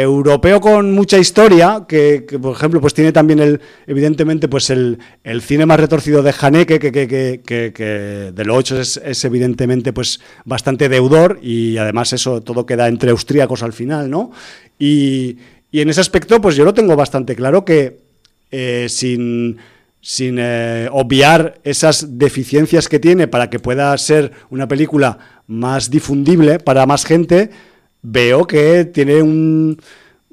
europeo con mucha historia, que, por ejemplo pues tiene también el, evidentemente pues el, cine más retorcido de Haneke, que, que, de los ocho es, evidentemente pues bastante deudor y además eso todo queda entre austríacos al final, ¿no? Y, en ese aspecto pues yo lo tengo bastante claro que eh, sin sin eh, obviar esas deficiencias que tiene para que pueda ser una película más difundible para más gente, veo que tiene un,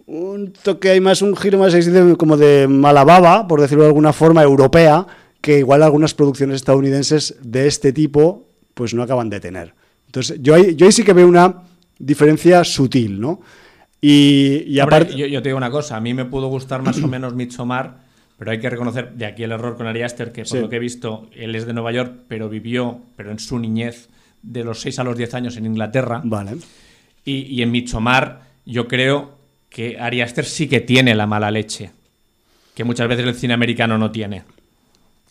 un toque, hay más un giro más como de malababa, por decirlo de alguna forma, europea, que igual algunas producciones estadounidenses de este tipo pues no acaban de tener. Entonces, yo ahí, yo ahí sí que veo una diferencia sutil, ¿no? Y, aparte... Yo, te digo una cosa, a mí me pudo gustar más o menos Midsommar, pero hay que reconocer, de aquí el error con Ari Aster, que por lo que he visto, él es de Nueva York, pero vivió, pero en su niñez, de los 6 a los 10 años en Inglaterra. Vale. Y, en Midsommar yo creo que Ari Aster sí que tiene la mala leche, que muchas veces el cine americano no tiene.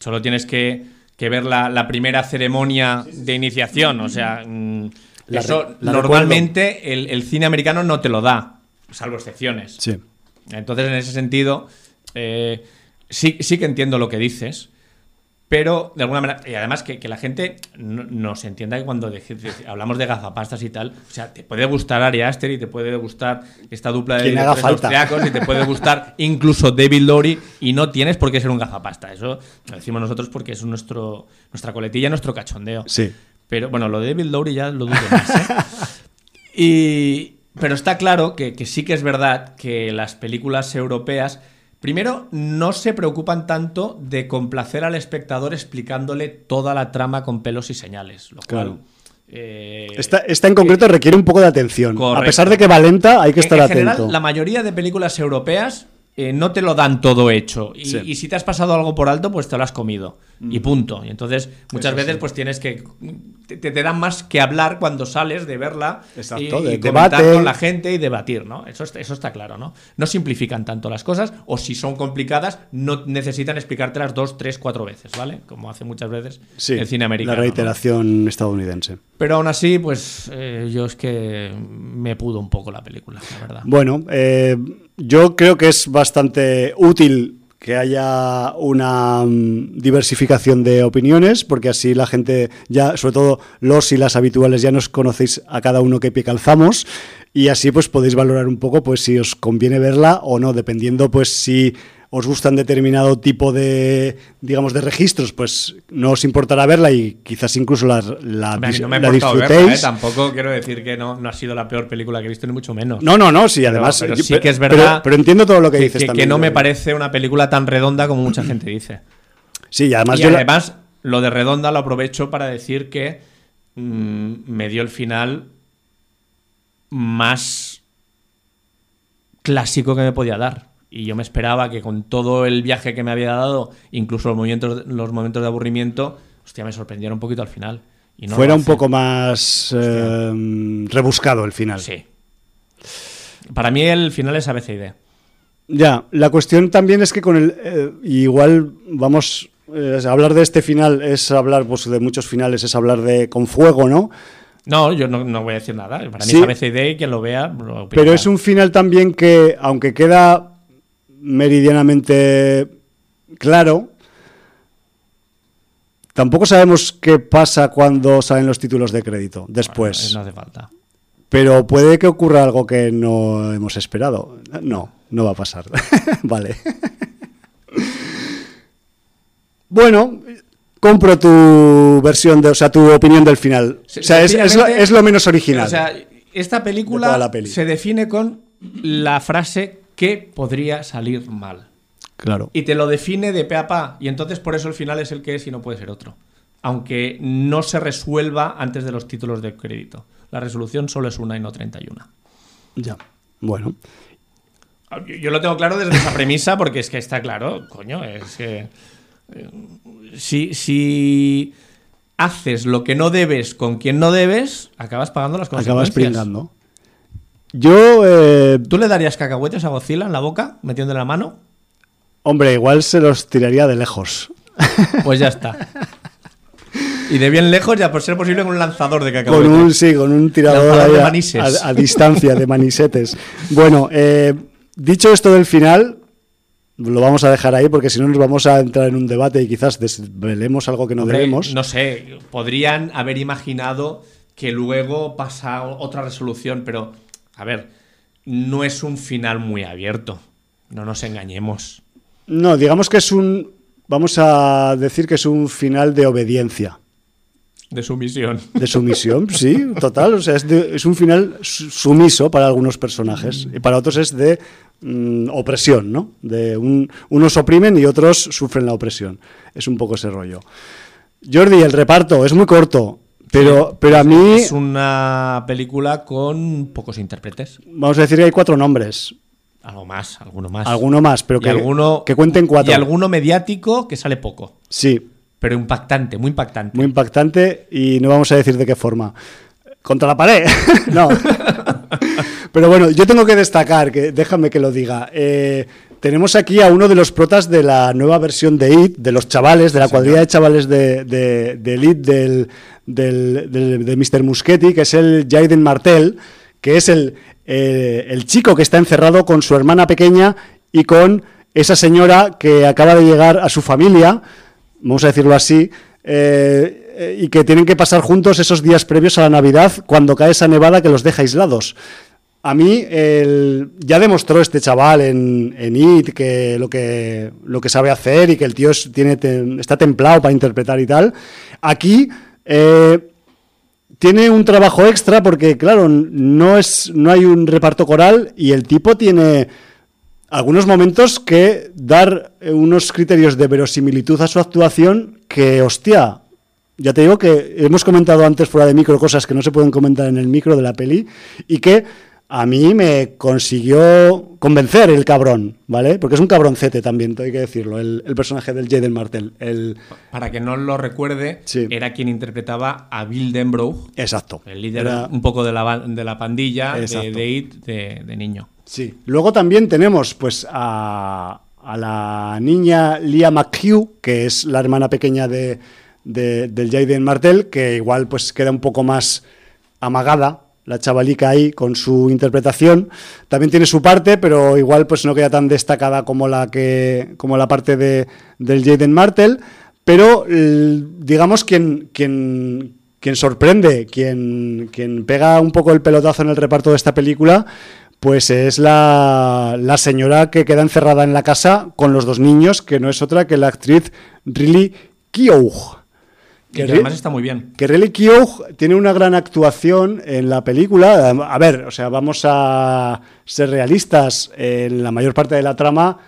Solo tienes que, ver la, primera ceremonia de iniciación, o sea, mm, eso normalmente el, cine americano no te lo da, salvo excepciones. Sí. Entonces, en ese sentido, eh, sí, sí que entiendo lo que dices, pero de alguna manera, y además que, la gente no, se entienda que cuando hablamos de gafapastas y tal, o sea, te puede gustar Ari Aster y te puede gustar esta dupla de austriacos y te puede gustar <laughs> incluso David Lowry y no tienes por qué ser un gafapasta. Eso lo decimos nosotros porque es nuestro, nuestra coletilla, nuestro cachondeo. Sí. Pero bueno, lo de David Lowry ya lo dudo más. ¿eh? <laughs> y, pero está claro que, que sí que es verdad que las películas europeas Primero, no se preocupan tanto de complacer al espectador explicándole toda la trama con pelos y señales. Lo cual, eh, esta, en concreto requiere un poco de atención. A pesar de que va lenta, hay que estar en atento. General, la mayoría de películas europeas eh, no te lo dan todo hecho. Y, si te has pasado algo por alto, pues te lo has comido. Y mm. punto. Y entonces, muchas veces, pues tienes que. Te, dan más que hablar cuando sales de verla. Exacto, y, de, comentar con la gente y debatir, ¿no? Eso, eso está claro, ¿no? No simplifican tanto las cosas, o si son complicadas, no necesitan explicártelas dos, tres, cuatro veces, ¿vale? Como hace muchas veces el cine americano. La reiteración estadounidense. Pero aún así, pues eh, yo es que me pudo un poco la película, la verdad. Bueno, eh yo creo que es bastante útil que haya una mm, diversificación de opiniones, porque así la gente ya, sobre todo los y las habituales, ya nos conocéis a cada uno qué pie calzamos y así pues podéis valorar un poco pues si os conviene verla o no, dependiendo pues si os gustan determinado tipo de, digamos, de registros, pues no os importará verla y quizás incluso la, la, no me disfrutéis. Verla, ¿eh? Tampoco quiero decir que no, no, ha sido la peor película que he visto, ni mucho menos. No, no, no, sí, además. Pero, sí que es verdad. Pero, entiendo todo lo que, dices que, también. Que no me parece una película tan redonda como mucha gente dice. Sí, y además. Y además, lo de redonda lo aprovecho para decir que mm, me dio el final más clásico que me podía dar y yo me esperaba que con todo el viaje que me había dado, incluso los momentos, los momentos de aburrimiento, hostia, me sorprendiera un poquito al final. Y Fuera un poco más eh, rebuscado el final. Sí. Para mí el final es ABCD. Ya, la cuestión también es que con el... Eh, igual vamos... Eh, hablar de este final es hablar pues, de muchos finales, es hablar de con fuego, ¿no? No, yo no, voy a decir nada. Para mí es ABCD y quien lo vea lo Pero es un final también que, aunque queda meridianamente claro. Tampoco sabemos qué pasa cuando salen los títulos de crédito después. no hace falta. Pero puede que ocurra algo que no hemos esperado. No, no va a pasar. <laughs> vale. bueno, compro tu versión, de, o sea, tu opinión del final. o sea, es, lo, menos original. O sea, esta película se define con la frase ¿Qué podría salir mal. Claro. Y te lo define de pe a pa. Y entonces por eso el final es el que es y no puede ser otro. Aunque no se resuelva antes de los títulos de crédito. La resolución solo es una y no 31. Ya. Bueno. Yo lo tengo claro desde esa premisa porque es que está claro, coño, es que... Eh, si, si haces lo que no debes con quien no debes, acabas pagando las consecuencias. Acabas pringando. Yo. Eh, ¿Tú le darías cacahuetes a Godzilla en la boca, metiéndole la mano? Hombre, igual se los tiraría de lejos. <laughs> Pues ya está. Y de bien lejos, ya por ser posible, con un lanzador de cacahuetes. Con un, sí, con un tirador a, distancia de manisetes. bueno, eh, dicho esto del final, lo vamos a dejar ahí porque si no nos vamos a entrar en un debate y quizás desvelemos algo que no debemos. No sé, podrían haber imaginado que luego pasa otra resolución, pero a ver, no es un final muy abierto. No nos engañemos. No, digamos que es un. Vamos a decir que es un final de obediencia. De sumisión. De sumisión, sí, total. O sea, es, un final sumiso para algunos personajes y para otros es de mm, opresión, ¿no? De unos oprimen y otros sufren la opresión. Es un poco ese rollo. Jordi, el reparto es muy corto. Pero, pero a mí. Es una película con pocos intérpretes. Vamos a decir que hay cuatro nombres. Algo más, alguno más. Alguno más, pero que, alguno, que cuenten cuatro. Y alguno mediático que sale poco. Sí. Pero impactante, muy impactante. Muy impactante y no vamos a decir de qué forma. Contra la pared. <laughs> no. pero bueno, yo tengo que destacar, que déjame que lo diga. Eh, tenemos aquí a uno de los protas de la nueva versión de IT, de los chavales, de la cuadrilla de chavales de, de, de IT del, de Mr. Muschetti, que es el Jaden Martel, que es el, eh, el chico que está encerrado con su hermana pequeña y con esa señora que acaba de llegar a su familia vamos a decirlo así, eh, y que tienen que pasar juntos esos días previos a la Navidad cuando cae esa nevada que los deja aislados. A mí ya demostró este chaval en, en, IT que lo, que lo que sabe hacer y que el tío está templado para interpretar y tal. Aquí eh, tiene un trabajo extra porque, claro, no, es, no hay un reparto coral y el tipo tiene algunos momentos que dar unos criterios de verosimilitud a su actuación que, hostia, ya te digo que hemos comentado antes fuera de micro cosas que no se pueden comentar en el micro de la peli y que a mí me consiguió convencer el cabrón, ¿vale? Porque es un cabroncete también, hay que decirlo, el, personaje del Jaden Martel. El... Para que no lo recuerde, era quien interpretaba a Bill Denbrough. Exacto. El líder un poco de la, de la pandilla de, de It de, niño. Sí. Luego también tenemos pues a, la niña Lia McHugh, que es la hermana pequeña de, del Jaden Martel, que igual pues queda un poco más amagada la chavalica ahí con su interpretación. También tiene su parte, pero igual pues no queda tan destacada como la que como la parte de, del Jaden Martel. Pero digamos quien, sorprende, quien, quien pega un poco el pelotazo en el reparto de esta película, pues es la, la, señora que queda encerrada en la casa con los dos niños, que no es otra que la actriz Riley Keough. Que, además está muy bien. Que Riley Keough tiene una gran actuación en la película. A ver, o sea, vamos a ser realistas. En la mayor parte de la trama,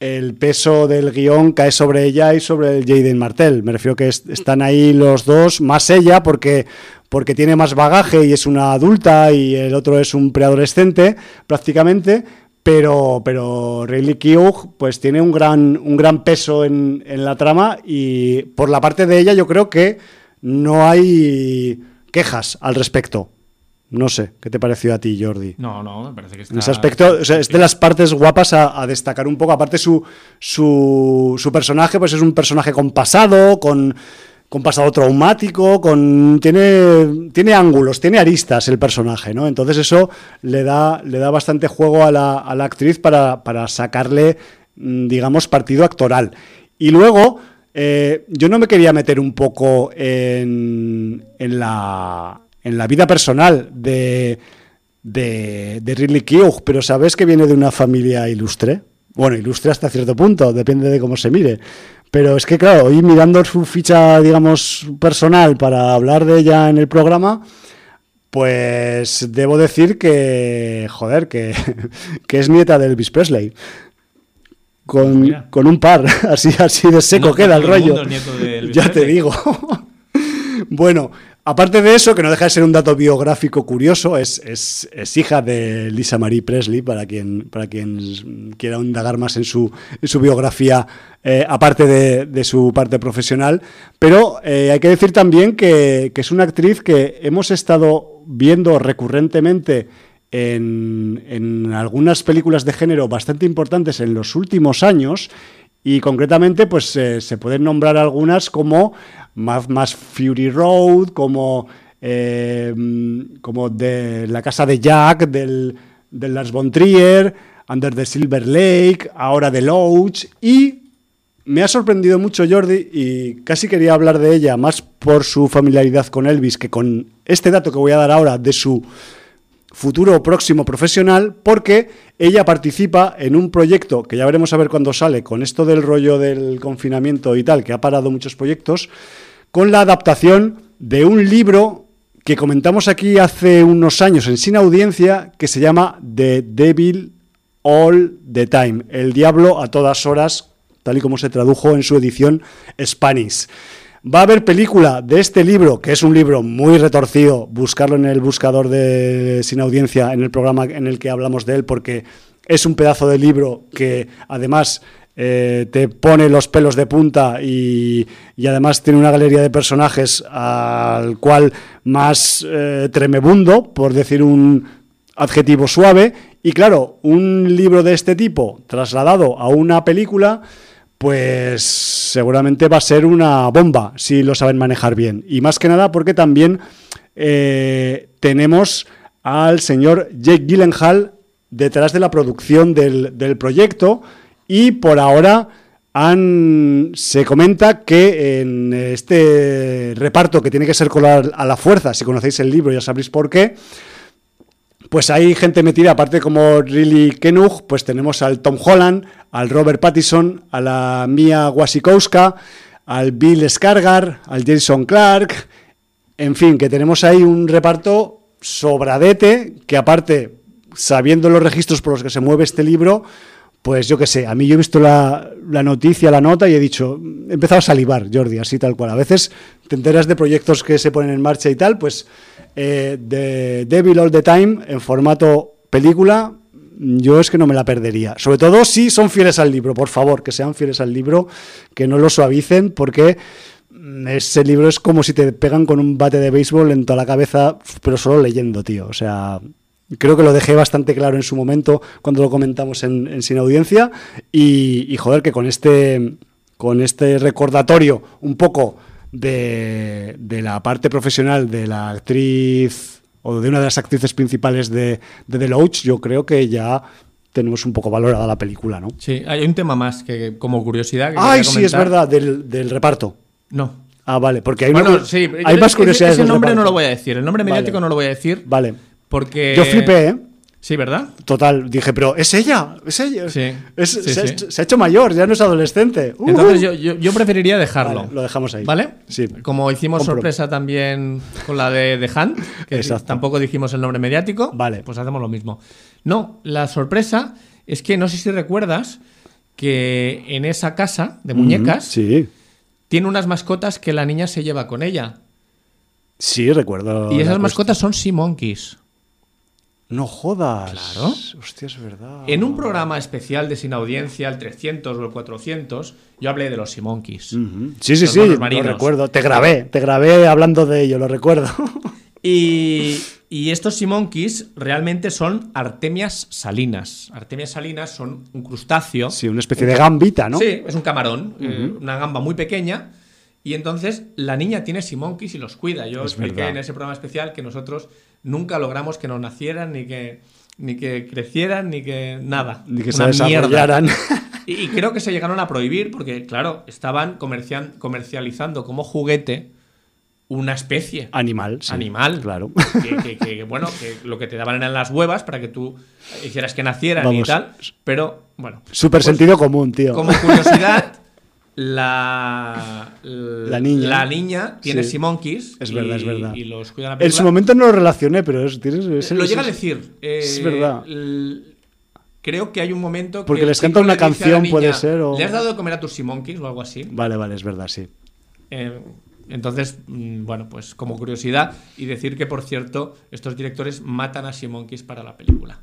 el peso del guion cae sobre ella y sobre el Jaden Martel. Me refiero que están ahí los dos, más ella, porque, porque tiene más bagaje y es una adulta y el otro es un preadolescente, prácticamente pero, pero Riley Keough pues tiene un gran, un gran peso en, en, la trama y por la parte de ella yo creo que no hay quejas al respecto. No sé, ¿qué te pareció a ti, Jordi? No, no, me parece que está... En ese aspecto, es de las partes guapas a, a, destacar un poco. Aparte, su, su, su personaje, pues es un personaje con pasado, con con pasado traumático, con tiene, tiene ángulos, tiene aristas el personaje, ¿no? Entonces eso le da, le da bastante juego a la, a la actriz para, para, sacarle, mm, digamos, partido actoral. Y luego, eh, yo no me quería meter un poco en, en, la, en la vida personal de, de, de Ridley Keough, pero ¿sabes que viene de una familia ilustre? Bueno, ilustre hasta cierto punto, depende de cómo se mire. Pero es que, claro, hoy mirando su ficha, digamos, personal para hablar de ella en el programa, pues debo decir que, joder, que, <laughs> es nieta de Elvis Presley. Con, con, un par, <laughs> así, así de seco queda el rollo. ya te digo. <laughs> bueno, Aparte de eso, que no deja de ser un dato biográfico curioso, es, hija de Lisa Marie Presley, para quien, para quien quiera indagar más en su, biografía, eh, aparte de, su parte profesional. Pero eh, hay que decir también que, es una actriz que hemos estado viendo recurrentemente en, en algunas películas de género bastante importantes en los últimos años y concretamente, pues eh, se pueden nombrar algunas como Mad Fury Road, como, eh, como de La Casa de Jack, del, del Lars von Trier, Under the Silver Lake, ahora de Loach. Y me ha sorprendido mucho Jordi y casi quería hablar de ella más por su familiaridad con Elvis que con este dato que voy a dar ahora de su futuro próximo profesional porque ella participa en un proyecto que ya veremos a ver cuándo sale con esto del rollo del confinamiento y tal, que ha parado muchos proyectos, con la adaptación de un libro que comentamos aquí hace unos años en Sin Audiencia que se llama The Devil All the Time, el diablo a todas horas, tal y como se tradujo en su edición Spanish. Va a haber película de este libro, que es un libro muy retorcido, buscarlo en el buscador de Sin Audiencia, en el programa en el que hablamos de él, porque es un pedazo de libro que además eh, te pone los pelos de punta y, además tiene una galería de personajes al cual más eh, tremebundo, por decir un adjetivo suave. Y claro, un libro de este tipo trasladado a una película pues seguramente va a ser una bomba si lo saben manejar bien. Y más que nada porque también eh, tenemos al señor Jake Gyllenhaal detrás de la producción del, proyecto y por ahora se comenta que en este reparto que tiene que ser colar a la fuerza, si conocéis el libro ya sabréis por qué, pues hay gente metida, aparte como Riley Kenug, pues tenemos al Tom Holland, al Robert Pattinson, a la Mia Wasikowska, al Bill Scargar, al Jason Clark, en fin, que tenemos ahí un reparto sobradete, que aparte, sabiendo los registros por los que se mueve este libro, pues yo qué sé, a mí yo he visto la, noticia, la nota y he dicho, he empezado a salivar, Jordi, así tal cual. A veces te enteras de proyectos que se ponen en marcha y tal, pues eh, de Devil All the Time en formato película, yo es que no me la perdería. Sobre todo si son fieles al libro, por favor, que sean fieles al libro, que no lo suavicen, porque ese libro es como si te pegan con un bate de béisbol en toda la cabeza, pero solo leyendo, tío. O sea, Creo que lo dejé bastante claro en su momento cuando lo comentamos en, Sin Audiencia. Y, joder, que con este, con este recordatorio un poco de, la parte profesional de la actriz o de una de las actrices principales de, de The Loach, yo creo que ya tenemos un poco valorada la película, ¿no? Sí, hay un tema más que como curiosidad. Que Ay, sí, es verdad, del, reparto. No. Ah, vale, porque hay, hay más curiosidades. Ese, nombre no lo voy a decir, el nombre mediático no lo voy a decir. Vale. Porque... Yo flipé, ¿eh? Sí, ¿verdad? Total, dije, pero es ella, es ella. Sí, se, Ha hecho mayor, ya no es adolescente. Uh. Entonces yo, preferiría dejarlo. lo dejamos ahí. ¿Vale? Sí. Como hicimos sorpresa también con la de The Hunt, que tampoco dijimos el nombre mediático, vale. pues hacemos lo mismo. No, la sorpresa es que no sé si recuerdas que en esa casa de muñecas sí. tiene unas mascotas que la niña se lleva con ella. Sí, recuerdo. Y esas mascotas son Sea Monkeys. No jodas. Claro. Hostia, es verdad. En un programa especial de Sin Audiencia, el 300 o el 400, yo hablé de los Simonkeys. Sí, sí, sí, lo recuerdo. Te grabé, te grabé hablando de ello, lo recuerdo. <laughs> Y, y estos Simonkeys realmente son artemias salinas. Artemias salinas son un crustáceo. Sí, una especie de gambita, ¿no? Sí, es un camarón, eh, una gamba muy pequeña. Y entonces la niña tiene Simonkeys y los cuida. Yo expliqué en ese programa especial que nosotros nunca logramos que nos nacieran, ni que, ni que crecieran, ni que nada. Ni que se desarrollaran. <laughs> Y, creo que se llegaron a prohibir porque, claro, estaban comercializando como juguete una especie. Animal. Animal. Claro. Que, bueno, que lo que te daban eran las huevas para que tú hicieras que nacieran y tal. Pero, bueno. Súper pues sentido común, tío. Como curiosidad, <laughs> la, la, niña, la niña tiene sí. Simonkeys. Es verdad, es verdad. Y los cuida En su momento no lo relacioné, pero es, tienes, lo llega a decir. es verdad. Eh, creo que hay un momento Porque les canta una canción, puede ser. O... ¿Le has dado de comer a tus Simonkeys o algo así? Vale, vale, es verdad, sí. Eh, entonces, mm, bueno, pues como curiosidad y decir que, por cierto, estos directores matan a Simonkeys para la película.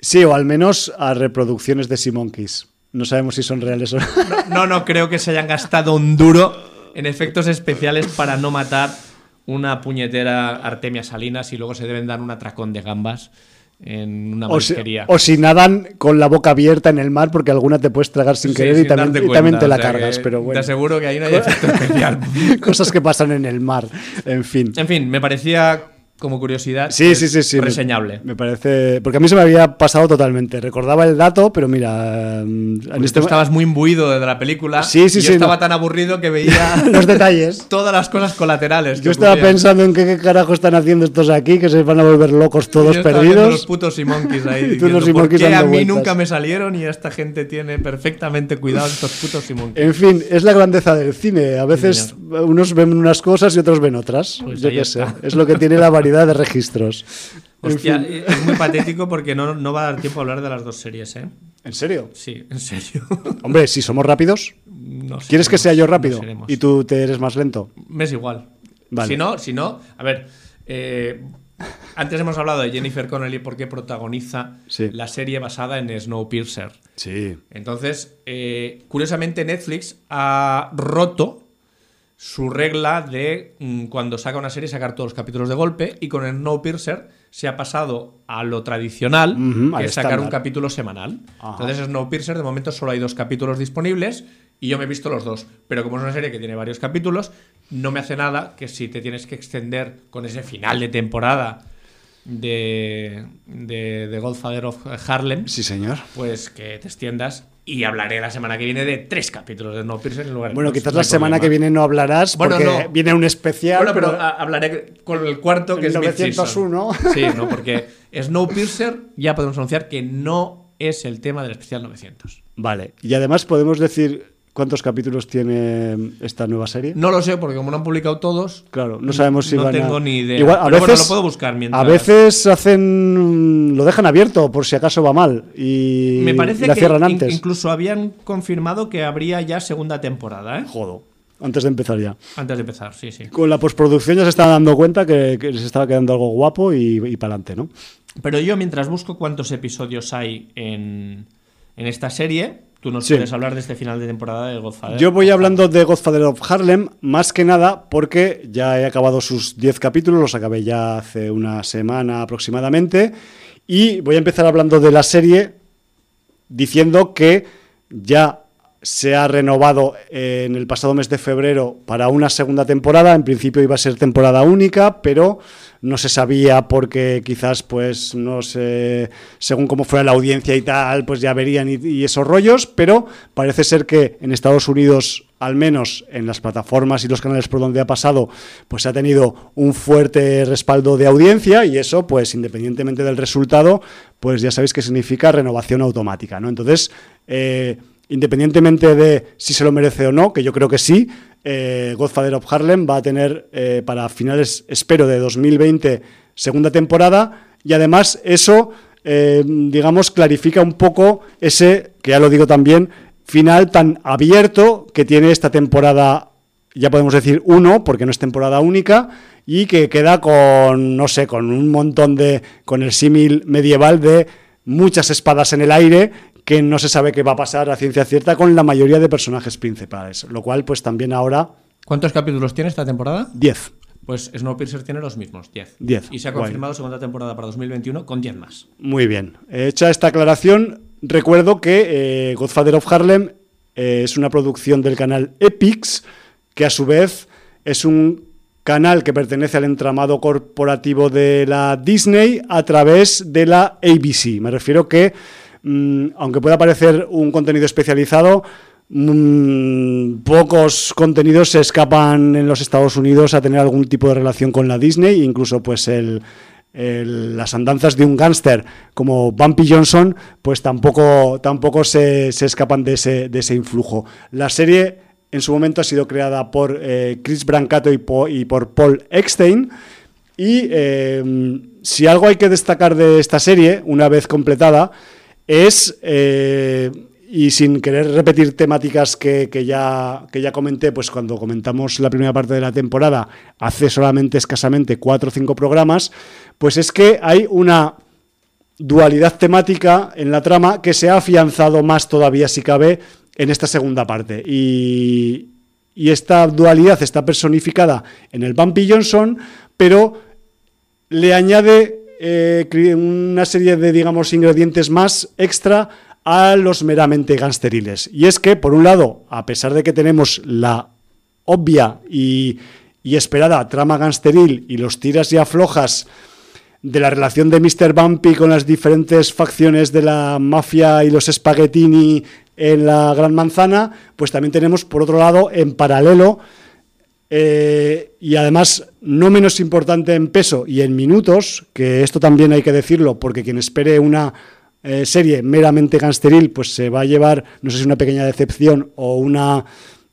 Sí, o al menos a reproducciones de Simonkeys. No sabemos si son reales o no. No, no creo que se hayan gastado un duro en efectos especiales para no matar una puñetera Artemia Salinas y luego se deben dar un atracón de gambas en una o o si nadan con la boca abierta en el mar porque alguna te puedes tragar sin querer y, también, te la cargas, pero bueno. Te aseguro que ahí no hay efecto especial. <laughs> Cosas que pasan en el mar, en fin. En fin, me parecía como curiosidad sí, sí, sí, sí, reseñable. Me, parece. Porque a mí se me había pasado totalmente. Recordaba el dato, pero mira. En este... estabas muy imbuido de la película. Sí, sí, y sí. Yo estaba tan aburrido que veía. <laughs> los detalles. <laughs> Todas las cosas colaterales. Yo estaba pensando en qué, carajo están haciendo estos aquí, que se van a volver locos todos perdidos. los putos y monkeys ahí. <laughs> diciendo, los ¿Por qué a mí nunca me salieron y esta gente tiene perfectamente cuidado estos putos y monkeys? En fin, es la grandeza del cine. A veces unos ven unas cosas y otros ven otras. Pues Yo qué sé. Es lo que tiene la variedad de registros. Hostia, es muy patético porque no, no, va a dar tiempo a hablar de las dos series, ¿eh? ¿En serio? Sí, en serio. <laughs> Hombre, si somos rápidos. ¿Quieres que sea yo rápido? ¿Y tú te eres más lento? Me es igual. Si no, si no, a ver. Eh, antes hemos hablado de Jennifer Connelly porque protagoniza la serie basada en Snowpiercer. Sí. Entonces, eh, curiosamente, Netflix ha roto su regla de mm, cuando saca una serie sacar todos los capítulos de golpe y con el No Piercer se ha pasado a lo tradicional, que es sacar un capítulo semanal. Entonces Snowpiercer de momento solo hay dos capítulos disponibles y yo me he visto los dos, pero como es una serie que tiene varios capítulos, no me hace nada que si te tienes que extender con ese final de temporada de, de, de Godfather of Harlem, Sí, señor. pues que te extiendas y hablaré la semana que viene de tres capítulos de Snowpiercer en lugar de Bueno, quizás no la semana problema. que viene no hablarás Bueno, porque no. viene un especial. Bueno, pero hablaré con el cuarto que El es 901. Mid-Season. Sí, ¿no? Porque Snowpiercer ya podemos anunciar que no es el tema del especial 900. Vale. Y además podemos decir cuántos capítulos tiene esta nueva serie. No lo sé, porque como no han publicado todos, Claro, no sabemos si no van a- tengo ni idea. Igual, a Pero bueno, veces, lo puedo buscar mientras. A veces hacen lo dejan abierto por si acaso va mal y Me parece la que cierran in- antes. incluso habían confirmado que habría ya segunda temporada, ¿eh? Jodo. Antes de empezar ya. Antes de empezar, sí, sí. Con la postproducción ya se estaban dando cuenta que, que les estaba quedando algo guapo y, y para adelante, ¿no? Pero yo mientras busco cuántos episodios hay en, en esta serie, tú nos Sí. puedes hablar de este final de temporada de Godfather. Yo voy hablando de Godfather of Harlem más que nada porque ya he acabado sus 10 capítulos, los acabé ya hace una semana aproximadamente y voy a empezar hablando de la serie diciendo que ya se ha renovado eh, en el pasado mes de febrero para una segunda temporada. En principio iba a ser temporada única, pero no se sabía porque quizás, pues, no sé, según cómo fuera la audiencia y tal, pues ya verían y, esos rollos. Pero parece ser que en Estados Unidos, al menos en las plataformas y los canales por donde ha pasado, pues ha tenido un fuerte respaldo de audiencia y eso, pues, independientemente del resultado, pues ya sabéis que significa renovación automática, ¿no? Entonces, eh, independientemente de si se lo merece o no, que yo creo que sí, eh, Godfather of Harlem va a tener eh, para finales, espero, de 2020 segunda temporada. Y además eso, eh, digamos, clarifica un poco ese, que ya lo digo también, final tan abierto que tiene esta temporada, ya podemos decir uno, porque no es temporada única, y que queda con, no sé, con un montón de, con el símil medieval de muchas espadas en el aire que no se sabe qué va a pasar a ciencia cierta con la mayoría de personajes principales, lo cual pues también ahora ¿Cuántos capítulos tiene esta temporada? 10. Pues Snowpiercer tiene los mismos, 10. 10, Y se ha guay. confirmado segunda temporada para 2021 con 10 más. Muy bien. Hecha esta aclaración, recuerdo que eh, Godfather of Harlem eh, es una producción del canal Epix, que a su vez es un canal que pertenece al entramado corporativo de la Disney a través de la ABC. Me refiero que, mm, aunque pueda parecer un contenido especializado, mm, pocos contenidos se escapan en los Estados Unidos a tener algún tipo de relación con la Disney, incluso pues las andanzas de un gángster como Bumpy Johnson, pues tampoco, tampoco se, se escapan de ese, de ese influjo. La serie en su momento ha sido creada por eh, Chris Brancato y por Paul Eckstein. Y eh, si algo hay que destacar de esta serie, una vez completada, es, eh, y sin querer repetir temáticas que, que ya, que ya comenté, pues cuando comentamos la primera parte de la temporada, hace solamente escasamente cuatro o cinco programas, pues es que hay una dualidad temática en la trama que se ha afianzado más todavía, si cabe, en esta segunda parte. Y, y esta dualidad está personificada en el Bumpy Johnson, pero le añade eh, una serie de, digamos, ingredientes más extra a los meramente gangsteriles. Y es que, por un lado, a pesar de que tenemos la obvia y, y esperada trama gangsteril y los tiras y aflojas de la relación de Mr. Bumpy con las diferentes facciones de la mafia y los spaghettini en la Gran Manzana, pues también tenemos, por otro lado, en paralelo, eh, y además no menos importante en peso y en minutos, que esto también hay que decirlo, porque quien espere una eh, serie meramente gangsteril, pues se va a llevar, no sé si una pequeña decepción o una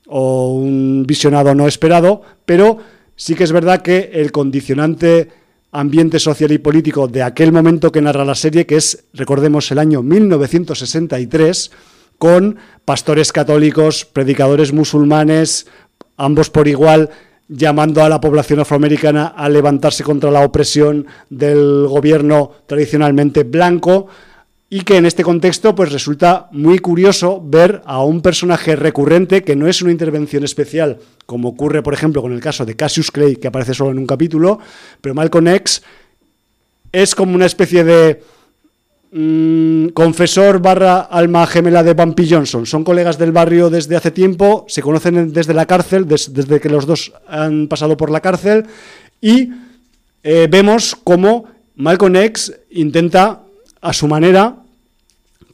o un visionado no esperado, pero sí que es verdad que el condicionante ambiente social y político de aquel momento que narra la serie, que es, recordemos, el año 1963, con pastores católicos, predicadores musulmanes, ambos por igual, llamando a la población afroamericana a levantarse contra la opresión del gobierno tradicionalmente blanco, y que en este contexto pues resulta muy curioso ver a un personaje recurrente que no es una intervención especial, como ocurre por ejemplo con el caso de Cassius Clay, que aparece solo en un capítulo, pero Malcolm X es como una especie de mm, confesor barra alma gemela de Bumpy Johnson. Son colegas del barrio desde hace tiempo, se conocen en- desde la cárcel, des- desde que los dos han pasado por la cárcel, y eh, vemos cómo Malcolm X intenta, a su manera,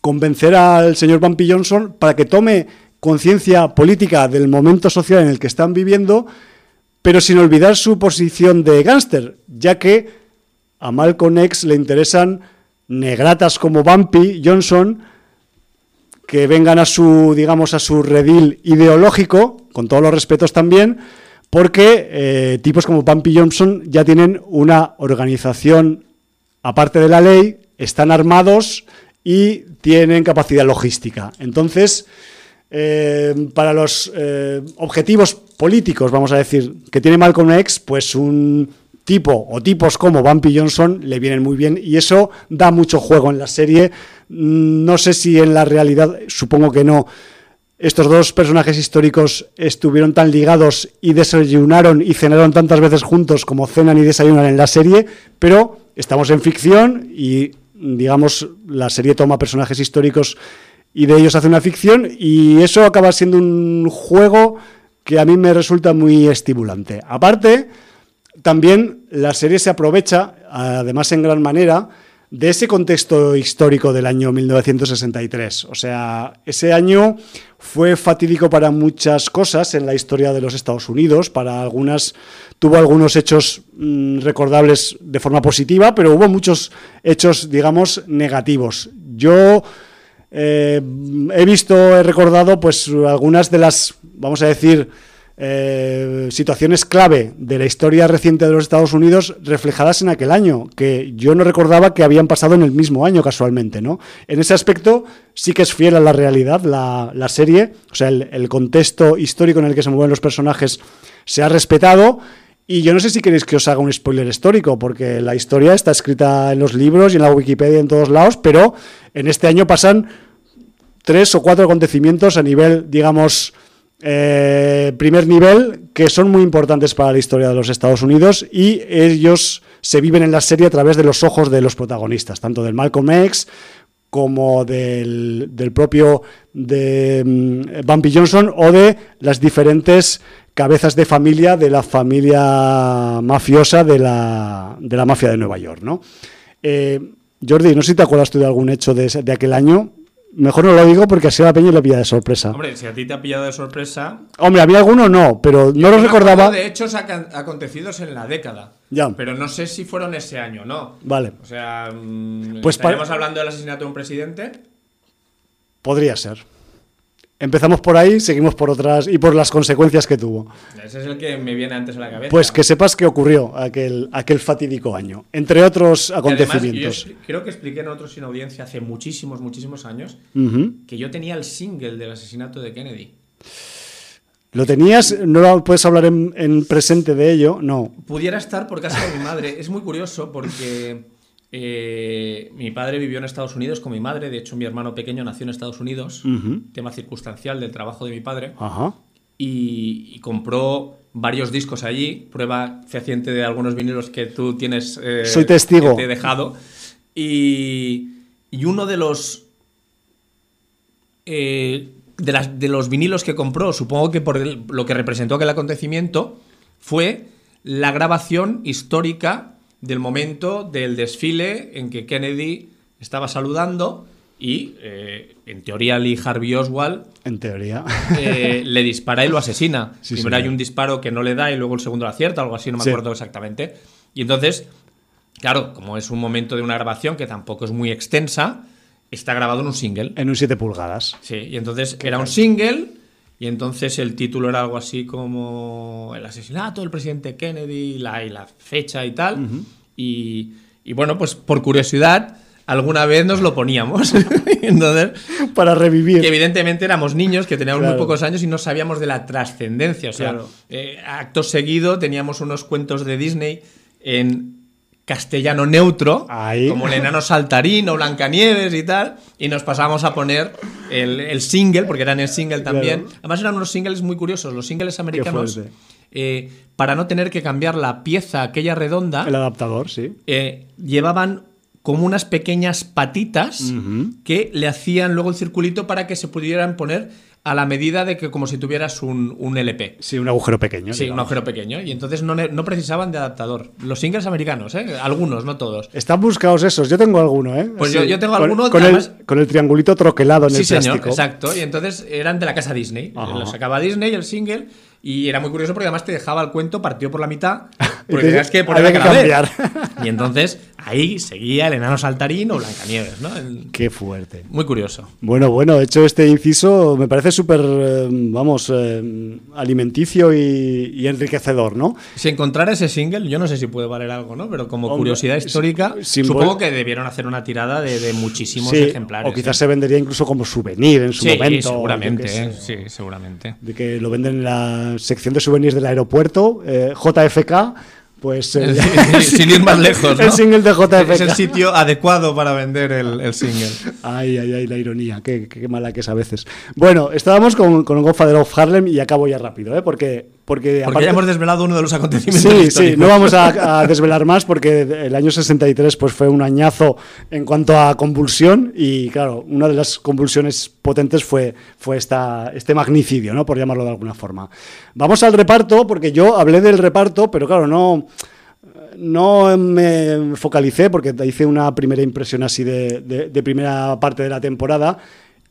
convencer al señor Bumpy Johnson para que tome conciencia política del momento social en el que están viviendo, pero sin olvidar su posición de gángster, ya que a Malcolm X le interesan negratas como Bumpy Johnson que vengan a su, digamos, a su redil ideológico, con todos los respetos también, porque eh, tipos como Bumpy Johnson ya tienen una organización aparte de la ley, están armados y tienen capacidad logística. Entonces, eh, para los eh, objetivos políticos, vamos a decir, que tiene Malcolm X, pues un tipo o tipos como Bumpy Johnson le vienen muy bien y eso da mucho juego en la serie. Mm, no sé si en la realidad, supongo que no, estos dos personajes históricos estuvieron tan ligados y desayunaron y cenaron tantas veces juntos como cenan y desayunan en la serie, pero estamos en ficción y digamos la serie toma personajes históricos y de ellos hace una ficción y eso acaba siendo un juego que a mí me resulta muy estimulante. Aparte, también la serie se aprovecha, además en gran manera, de ese contexto histórico del año 1963. O sea, ese año fue fatídico para muchas cosas en la historia de los Estados Unidos, para algunas tuvo algunos hechos mm, recordables de forma positiva, pero hubo muchos hechos, digamos, negativos. Yo eh, he visto, he recordado, pues algunas de las, vamos a decir, eh, situaciones clave de la historia reciente de los Estados Unidos reflejadas en aquel año, que yo no recordaba que habían pasado en el mismo año casualmente, ¿no? En ese aspecto sí que es fiel a la realidad la, serie, o sea, el, contexto histórico en el que se mueven los personajes se ha respetado. Y yo no sé si queréis que os haga un spoiler histórico, porque la historia está escrita en los libros y en la Wikipedia en todos lados, pero en este año pasan tres o cuatro acontecimientos a nivel, digamos, eh, primer nivel que son muy importantes para la historia de los Estados Unidos y ellos se viven en la serie a través de los ojos de los protagonistas, tanto del Malcolm X como del, propio de mm, Bumpy Johnson o de las diferentes cabezas de familia de la familia mafiosa de la, de la mafia de Nueva York. ¿no? Eh, Jordi, no sé si te acuerdas tú de algún hecho de, de aquel año Mejor no lo digo porque así a la peña le pilla de sorpresa. Hombre, si a ti te ha pillado de sorpresa. Hombre, había alguno no, pero no lo recordaba. De hechos acontecidos en la década. Ya. Pero no sé si fueron ese año, ¿no? Vale. O sea, mm, pues ¿estaremos hablando del asesinato de un presidente? Podría ser. Empezamos por ahí, seguimos por otras y por las consecuencias que tuvo. Ese es el que me viene antes a la cabeza. Pues que sepas que ocurrió aquel, aquel fatídico año, entre otros acontecimientos. creo que expliqué en otros sin audiencia hace muchísimos, muchísimos años que yo tenía el single del asesinato de Kennedy. ¿Lo tenías? ¿No puedes hablar en, en presente de ello? No. Pudiera estar por casa de mi madre. Es muy curioso porque eh, mi padre vivió en Estados Unidos con mi madre, de hecho mi hermano pequeño nació en Estados Unidos, tema circunstancial del trabajo de mi padre, Y, compró varios discos allí, prueba fehaciente de algunos vinilos que tú tienes... Eh, Soy testigo. te he dejado. Y, uno de los... Eh, de, las, de, los vinilos que compró, supongo que por lo que representó aquel acontecimiento, fue la grabación histórica del momento del desfile en que Kennedy estaba saludando y, eh, en teoría, Lee Harvey Oswald. En teoría. Eh, <laughs> le dispara y lo asesina. Primero hay un disparo que no le da y luego el segundo lo acierta, algo así, no me acuerdo exactamente. Y entonces, claro, como es un momento de una grabación que tampoco es muy extensa, está grabado en un single. En un 7 pulgadas. Sí, y entonces era un single y entonces el título era algo así como el asesinato del presidente Kennedy la, y la fecha y tal. y, bueno, pues por curiosidad, alguna vez nos lo poníamos. <laughs> entonces, Para revivir. Que evidentemente éramos niños, que teníamos muy pocos años y no sabíamos de la trascendencia. O sea, eh, acto seguido teníamos unos cuentos de Disney en castellano neutro, como el enano saltarín o Blancanieves y tal, y nos pasamos a poner el, single, porque eran el single también. Además eran unos singles muy curiosos, los singles americanos, eh, para no tener que cambiar la pieza aquella redonda. El adaptador, sí. Eh, llevaban como unas pequeñas patitas que le hacían luego el circulito para que se pudieran poner a la medida de que como si tuvieras un, LP. Sí, un agujero pequeño. Sí, un agujero pequeño. Y entonces no, no, precisaban de adaptador. Los singles americanos, ¿eh? Algunos, no todos. Están buscados esos. Yo tengo alguno, ¿eh? Pues yo, tengo alguno. Con, el, con, el, triangulito troquelado en el plástico. Sí, señor, exacto. Y entonces eran de la casa Disney. Lo sacaba Disney, el single, y era muy curioso porque además te dejaba el cuento partido por la mitad. <laughs> Porque tenías que que cambiar. Y entonces ahí seguía el enano saltarín o Blancanieves, ¿no? Qué fuerte. Muy curioso. Bueno, bueno, hecho este inciso me parece súper, eh, vamos, eh, alimenticio y, enriquecedor, ¿no? Si encontrara ese single, yo no sé si puede valer algo, ¿no? Pero como curiosidad histórica, supongo que debieron hacer una tirada de, muchísimos ejemplares. O quizás ¿eh? se vendería incluso como souvenir en su sí, momento. Seguramente, sí, seguramente. De que lo venden en la sección de souvenirs del aeropuerto, eh, JFK, pues eh, <laughs> sin ir más lejos, ¿no? El single de JFK. Es el sitio adecuado para vender el, single. Ay, ay, ay, la ironía, qué, mala que es a veces. Bueno, estábamos con, con Godfather of Harlem y acabo ya rápido, ¿eh? porque porque, ya hemos desvelado uno de los acontecimientos. Sí, sí, no vamos a, desvelar más porque el año 63 pues, fue un añazo en cuanto a convulsión y claro, una de las convulsiones potentes fue, fue esta, este magnicidio, ¿no? por llamarlo de alguna forma. Vamos al reparto porque yo hablé del reparto, pero claro, no no me focalicé porque hice una primera impresión así de, de, primera parte de la temporada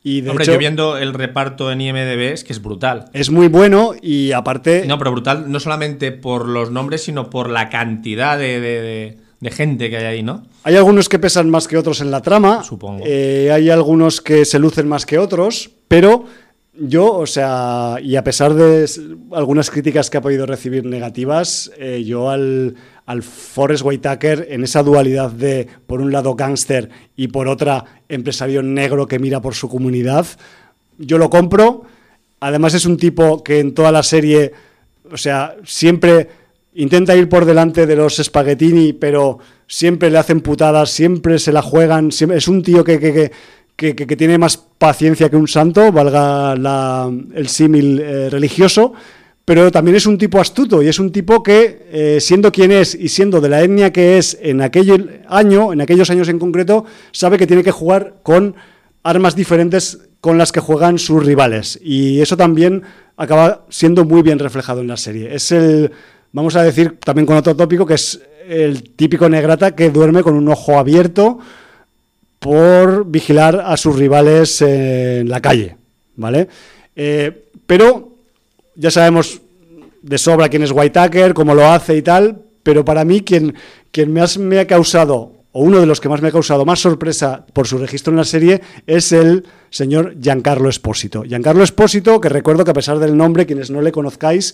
y de Hombre, yo viendo el reparto en IMDB es que es brutal. Es muy bueno y aparte... No, pero brutal no solamente por los nombres, sino por la cantidad de, gente que hay ahí, ¿no? Hay algunos que pesan más que otros en la trama. Supongo. Eh, hay algunos que se lucen más que otros, pero yo, o sea, y a pesar de algunas críticas que ha podido recibir negativas, eh, yo al, al Forrest Whitaker en esa dualidad de, por un lado, gángster y por otra, empresario negro que mira por su comunidad, yo lo compro. Además es un tipo que en toda la serie, o sea, siempre intenta ir por delante de los espaguetini, pero siempre le hacen putadas, siempre se la juegan, es un tío que, que, que, tiene más paciencia que un santo, valga el símil eh, religioso, pero también es un tipo astuto y es un tipo que, eh, siendo quien es y siendo de la etnia que es en aquel año, en aquellos años en concreto, sabe que tiene que jugar con armas diferentes con las que juegan sus rivales. Y eso también acaba siendo muy bien reflejado en la serie. Es el, vamos a decir también con otro tópico, que es el típico negrata que duerme con un ojo abierto por vigilar a sus rivales en la calle, ¿vale? Eh, pero ya sabemos de sobra quién es Whitaker, cómo lo hace y tal, pero para mí quien, quien me ha causado, o uno de los que más me ha causado más sorpresa por su registro en la serie, es el señor Giancarlo Espósito. Giancarlo Espósito, que recuerdo que a pesar del nombre, quienes no le conozcáis,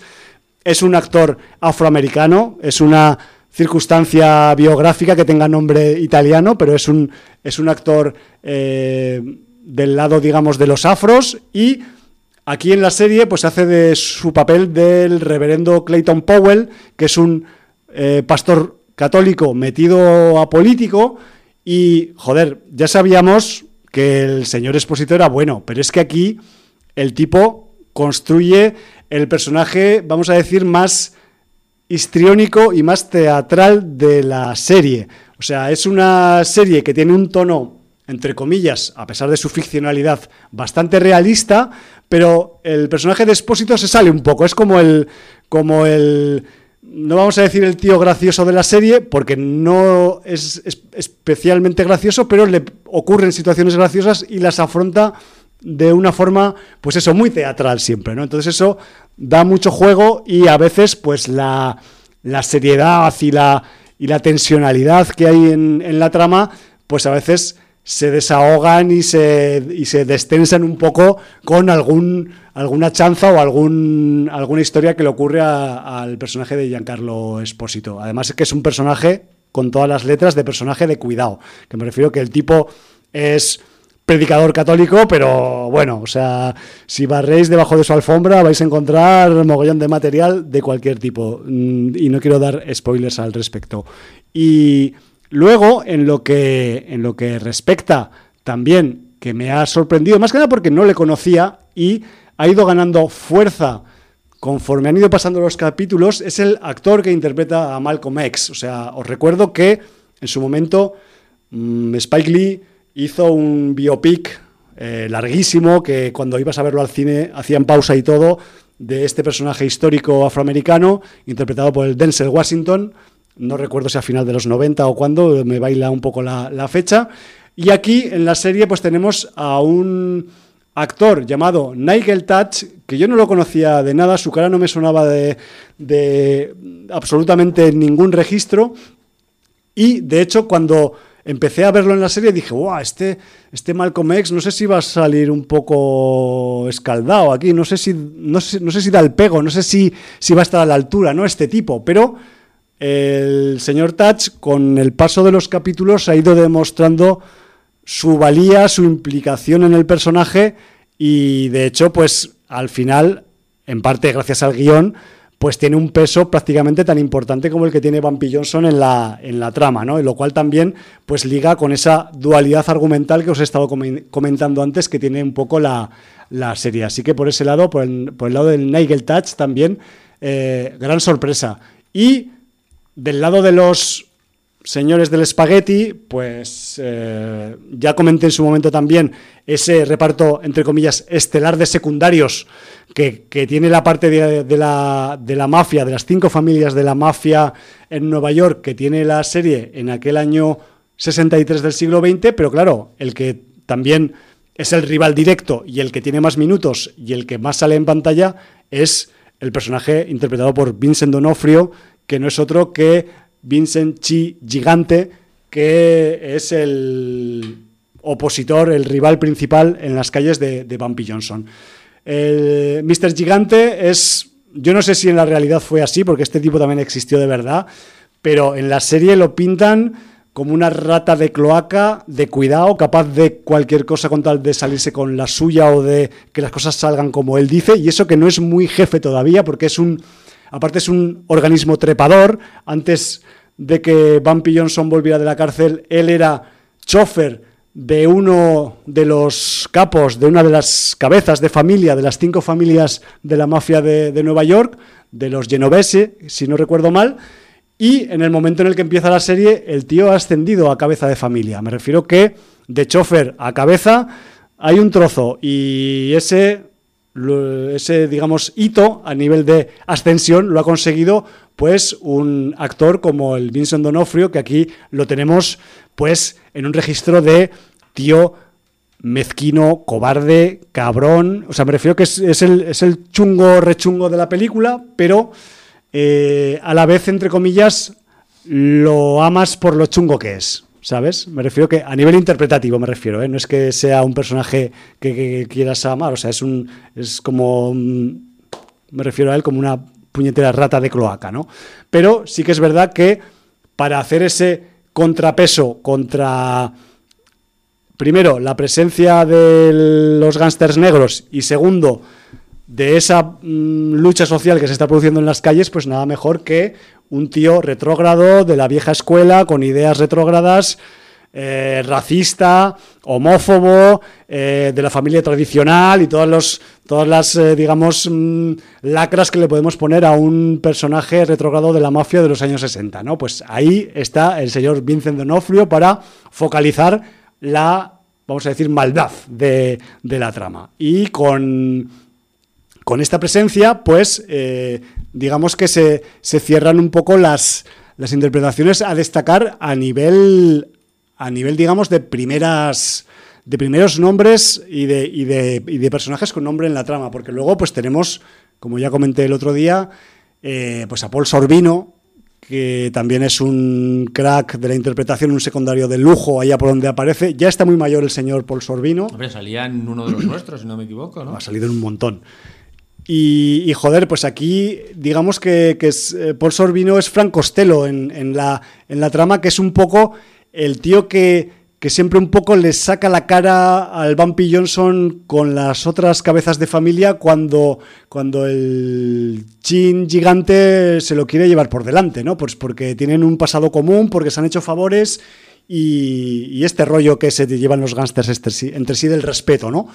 es un actor afroamericano, es una circunstancia biográfica que tenga nombre italiano, pero es un, es un actor eh, del lado, digamos, de los afros y Aquí en la serie pues hace de su papel del reverendo Clayton Powell, que es un eh, pastor católico metido a político y, joder, ya sabíamos que el señor expositor era bueno, pero es que aquí el tipo construye el personaje, vamos a decir, más histriónico y más teatral de la serie. O sea, es una serie que tiene un tono entre comillas, a pesar de su ficcionalidad, bastante realista, pero el personaje de Espósito se sale un poco, es como el, como el, no vamos a decir el tío gracioso de la serie, porque no es, especialmente gracioso, pero le ocurren situaciones graciosas y las afronta de una forma, pues eso, muy teatral siempre, ¿no? Entonces eso da mucho juego y a veces, pues la, la seriedad y la, y la tensionalidad que hay en, en la trama, pues a veces se desahogan y se, y se destensan un poco con algún, alguna chanza o algún, alguna historia que le ocurre al personaje de Giancarlo Espósito. Además es que es un personaje con todas las letras de personaje de cuidado, que me refiero que el tipo es predicador católico, pero bueno, o sea, si barréis debajo de su alfombra vais a encontrar mogollón de material de cualquier tipo mm, y no quiero dar spoilers al respecto. Y Luego, en lo que, en lo que respecta también, que me ha sorprendido, más que nada porque no le conocía y ha ido ganando fuerza conforme han ido pasando los capítulos, es el actor que interpreta a Malcolm X. O sea, os recuerdo que en su momento mm, Spike Lee hizo un biopic eh, larguísimo que cuando ibas a verlo al cine hacían pausa y todo de este personaje histórico afroamericano interpretado por el Denzel Washington. No recuerdo si a final de los 90 o cuándo, me baila un poco la, la fecha. Y aquí en la serie pues tenemos a un actor llamado Nigel Touch, que yo no lo conocía de nada, su cara no me sonaba de, de absolutamente ningún registro. Y de hecho, cuando empecé a verlo en la serie dije, wow, este, este Malcolm X no sé si va a salir un poco escaldado aquí, no sé si, no sé, no sé si da el pego, no sé si, si va a estar a la altura, ¿no? Este tipo, pero el señor Touch con el paso de los capítulos ha ido demostrando su valía, su implicación en el personaje y de hecho, pues al final, en parte gracias al guion, pues tiene un peso prácticamente tan importante como el que tiene Bumpy Johnson en la, en la trama, ¿no? Y lo cual también pues liga con esa dualidad argumental que os he estado comentando antes que tiene un poco la, serie. Así que por ese lado, por el, lado del Nigel Touch también, eh, gran sorpresa. Y del lado de los señores del espagueti, pues eh, ya comenté en su momento también ese reparto, entre comillas, estelar de secundarios que, tiene la parte de, la, de, la, mafia, de las cinco familias de la mafia en Nueva York, que tiene la serie en aquel año 63 del siglo XX, pero claro, el que también es el rival directo y el que tiene más minutos y el que más sale en pantalla es el personaje interpretado por Vincent Donofrio, que no es otro que Vincent Chi Gigante, que es el opositor, el rival principal en las calles de, de Bumpy Johnson. El Mr. Gigante es, yo no sé si en la realidad fue así, porque este tipo también existió de verdad, pero en la serie lo pintan como una rata de cloaca, de cuidado, capaz de cualquier cosa con tal de salirse con la suya o de que las cosas salgan como él dice, y eso que no es muy jefe todavía, porque es un, aparte es un organismo trepador, antes de que Bumpy Johnson volviera de la cárcel, él era chofer de uno de los capos, de una de las cabezas de familia, de las cinco familias de la mafia de, Nueva York, de los Genovese, si no recuerdo mal, y en el momento en el que empieza la serie, el tío ha ascendido a cabeza de familia. Me refiero que de chofer a cabeza hay un trozo y ese, ese digamos, hito a nivel de ascensión lo ha conseguido pues un actor como el Vincent Donofrio, que aquí lo tenemos pues en un registro de tío mezquino, cobarde, cabrón. O sea, me refiero que es, el, chungo rechungo de la película, pero eh, a la vez, entre comillas, lo amas por lo chungo que es. ¿Sabes? Me refiero que a nivel interpretativo me refiero, ¿eh? no es que sea un personaje que, quieras amar, o sea, es un es como me refiero a él como una puñetera rata de cloaca, ¿no? Pero sí que es verdad que para hacer ese contrapeso contra, primero, la presencia de los gángsters negros y segundo, de esa mm, lucha social que se está produciendo en las calles, pues nada mejor que un tío retrógrado de la vieja escuela, con ideas retrógradas, eh, racista, homófobo, eh, de la familia tradicional y todos los, todas las, eh, digamos, mm, lacras que le podemos poner a un personaje retrogrado de la mafia de los años 60, ¿no? Pues ahí está el señor Vincent Donofrio para focalizar la, vamos a decir, maldad de, la trama. Y con, con esta presencia, pues, digamos que se, se cierran un poco las las interpretaciones a destacar a nivel a nivel, digamos, de primeras de primeros nombres y de, y de, y de personajes con nombre en la trama, porque luego pues tenemos, como ya comenté el otro día, eh, pues a Paul Sorbino, que también es un crack de la interpretación, un secundario de lujo allá por donde aparece. Ya está muy mayor el señor Paul Sorbino. Hombre, salía en uno de los nuestros, si no me equivoco, ¿no? Ha salido en un montón. Y, joder, pues aquí digamos que, es, eh, Paul Sorbino es Frank Costello en, en, la, en la trama, que es un poco el tío que, siempre un poco le saca la cara al Bumpy Johnson con las otras cabezas de familia cuando, cuando el chin gigante se lo quiere llevar por delante, ¿no? Pues porque tienen un pasado común, porque se han hecho favores y, este rollo que se llevan los gángsters entre sí, del respeto, ¿no?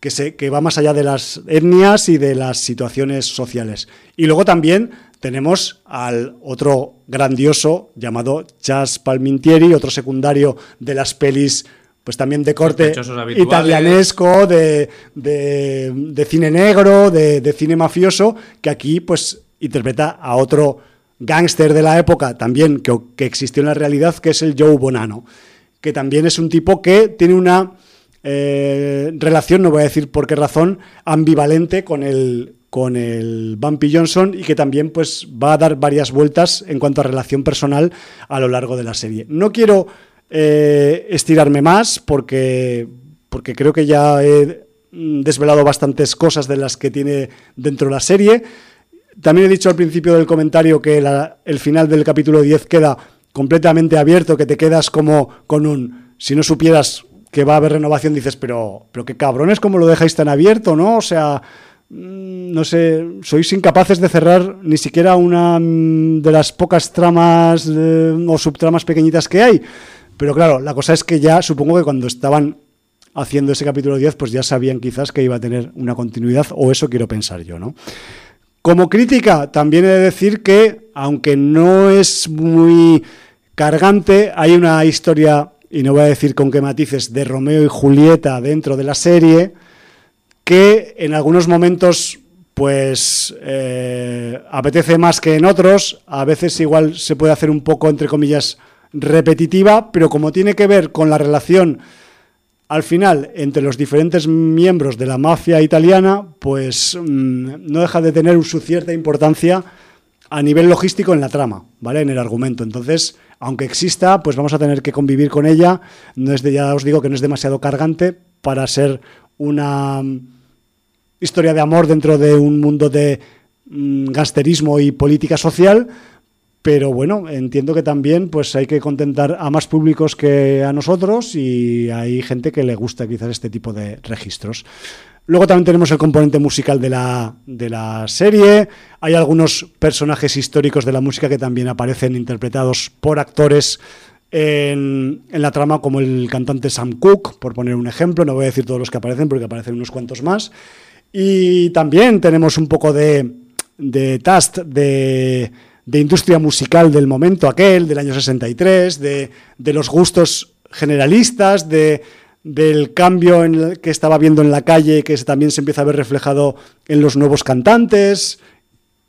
Que, se, que va más allá de las etnias y de las situaciones sociales. Y luego también tenemos al otro grandioso llamado Chas Palmintieri, otro secundario de las pelis pues también de corte italianesco, de, de, cine negro, de, de, cine mafioso, que aquí pues interpreta a otro gángster de la época también que, existió en la realidad, que es el Joe Bonano, que también es un tipo que tiene una eh, relación, no voy a decir por qué razón, ambivalente con el, con el Bumpy Johnson y que también pues, va a dar varias vueltas en cuanto a relación personal a lo largo de la serie. No quiero eh, estirarme más porque, porque creo que ya he desvelado bastantes cosas de las que tiene dentro de la serie. También he dicho al principio del comentario que el final del capítulo 10 queda completamente abierto, que te quedas como con un, si no supieras que va a haber renovación, dices, pero, pero qué cabrones, ¿cómo lo dejáis tan abierto, no? O sea, mm, no sé, sois incapaces de cerrar ni siquiera una mm, de las pocas tramas eh, o subtramas pequeñitas que hay. Pero claro, la cosa es que ya supongo que cuando estaban haciendo ese capítulo 10, pues ya sabían quizás que iba a tener una continuidad, o eso quiero pensar yo, ¿no? Como crítica, también he de decir que, aunque no es muy cargante, hay una historia, y no voy a decir con qué matices, de Romeo y Julieta dentro de la serie, que en algunos momentos pues eh, apetece más que en otros, a veces igual se puede hacer un poco, entre comillas, repetitiva, pero como tiene que ver con la relación al final, entre los diferentes miembros de la mafia italiana, pues mm, no deja de tener su cierta importancia a nivel logístico en la trama, ¿vale? En el argumento. Entonces, aunque exista, pues vamos a tener que convivir con ella. No es de, ya os digo que no es demasiado cargante para ser una mm, historia de amor dentro de un mundo de mm, gasterismo y política social, pero bueno, entiendo que también pues hay que contentar a más públicos que a nosotros y hay gente que le gusta quizás este tipo de registros. Luego también tenemos el componente musical de la, de la serie. Hay algunos personajes históricos de la música que también aparecen interpretados por actores en, la trama, como el cantante Sam Cooke, por poner un ejemplo. No voy a decir todos los que aparecen porque aparecen unos cuantos más. Y también tenemos un poco de, de tast de de industria musical del momento aquel, del año 63, de, de los gustos generalistas, de, del cambio en que estaba viendo en la calle, que también se empieza a ver reflejado en los nuevos cantantes.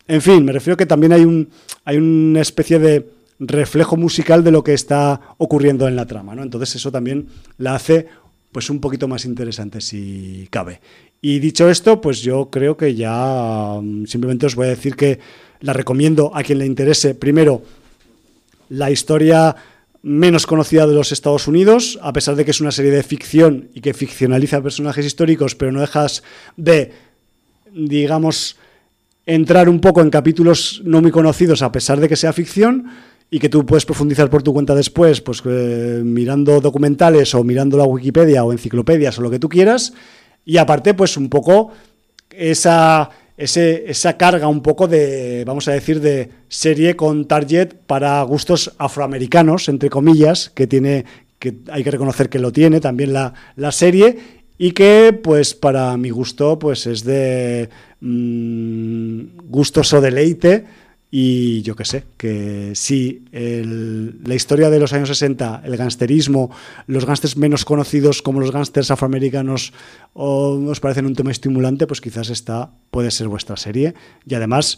En fin, me refiero que también hay, un, hay una especie de reflejo musical de lo que está ocurriendo en la trama, ¿no? Entonces eso también la hace pues un poquito más interesante si cabe. Y dicho esto, pues yo creo que ya mm, simplemente os voy a decir que la recomiendo a quien le interese. Primero, la historia menos conocida de los Estados Unidos, a pesar de que es una serie de ficción y que ficcionaliza personajes históricos, pero no dejas de, digamos, entrar un poco en capítulos no muy conocidos a pesar de que sea ficción y que tú puedes profundizar por tu cuenta después, pues eh, mirando documentales o mirando la Wikipedia o enciclopedias o lo que tú quieras. Y aparte, pues un poco esa esa carga un poco de, vamos a decir, de serie con target para gustos afroamericanos, entre comillas, que tiene, que hay que reconocer que lo tiene también la, serie y que pues para mi gusto pues es de mmm, gustoso deleite y yo qué sé, que si la historia de los años 60, el gangsterismo, los gángsters menos conocidos como los gángsters afroamericanos os parecen un tema estimulante, pues quizás esta puede ser vuestra serie. Y además,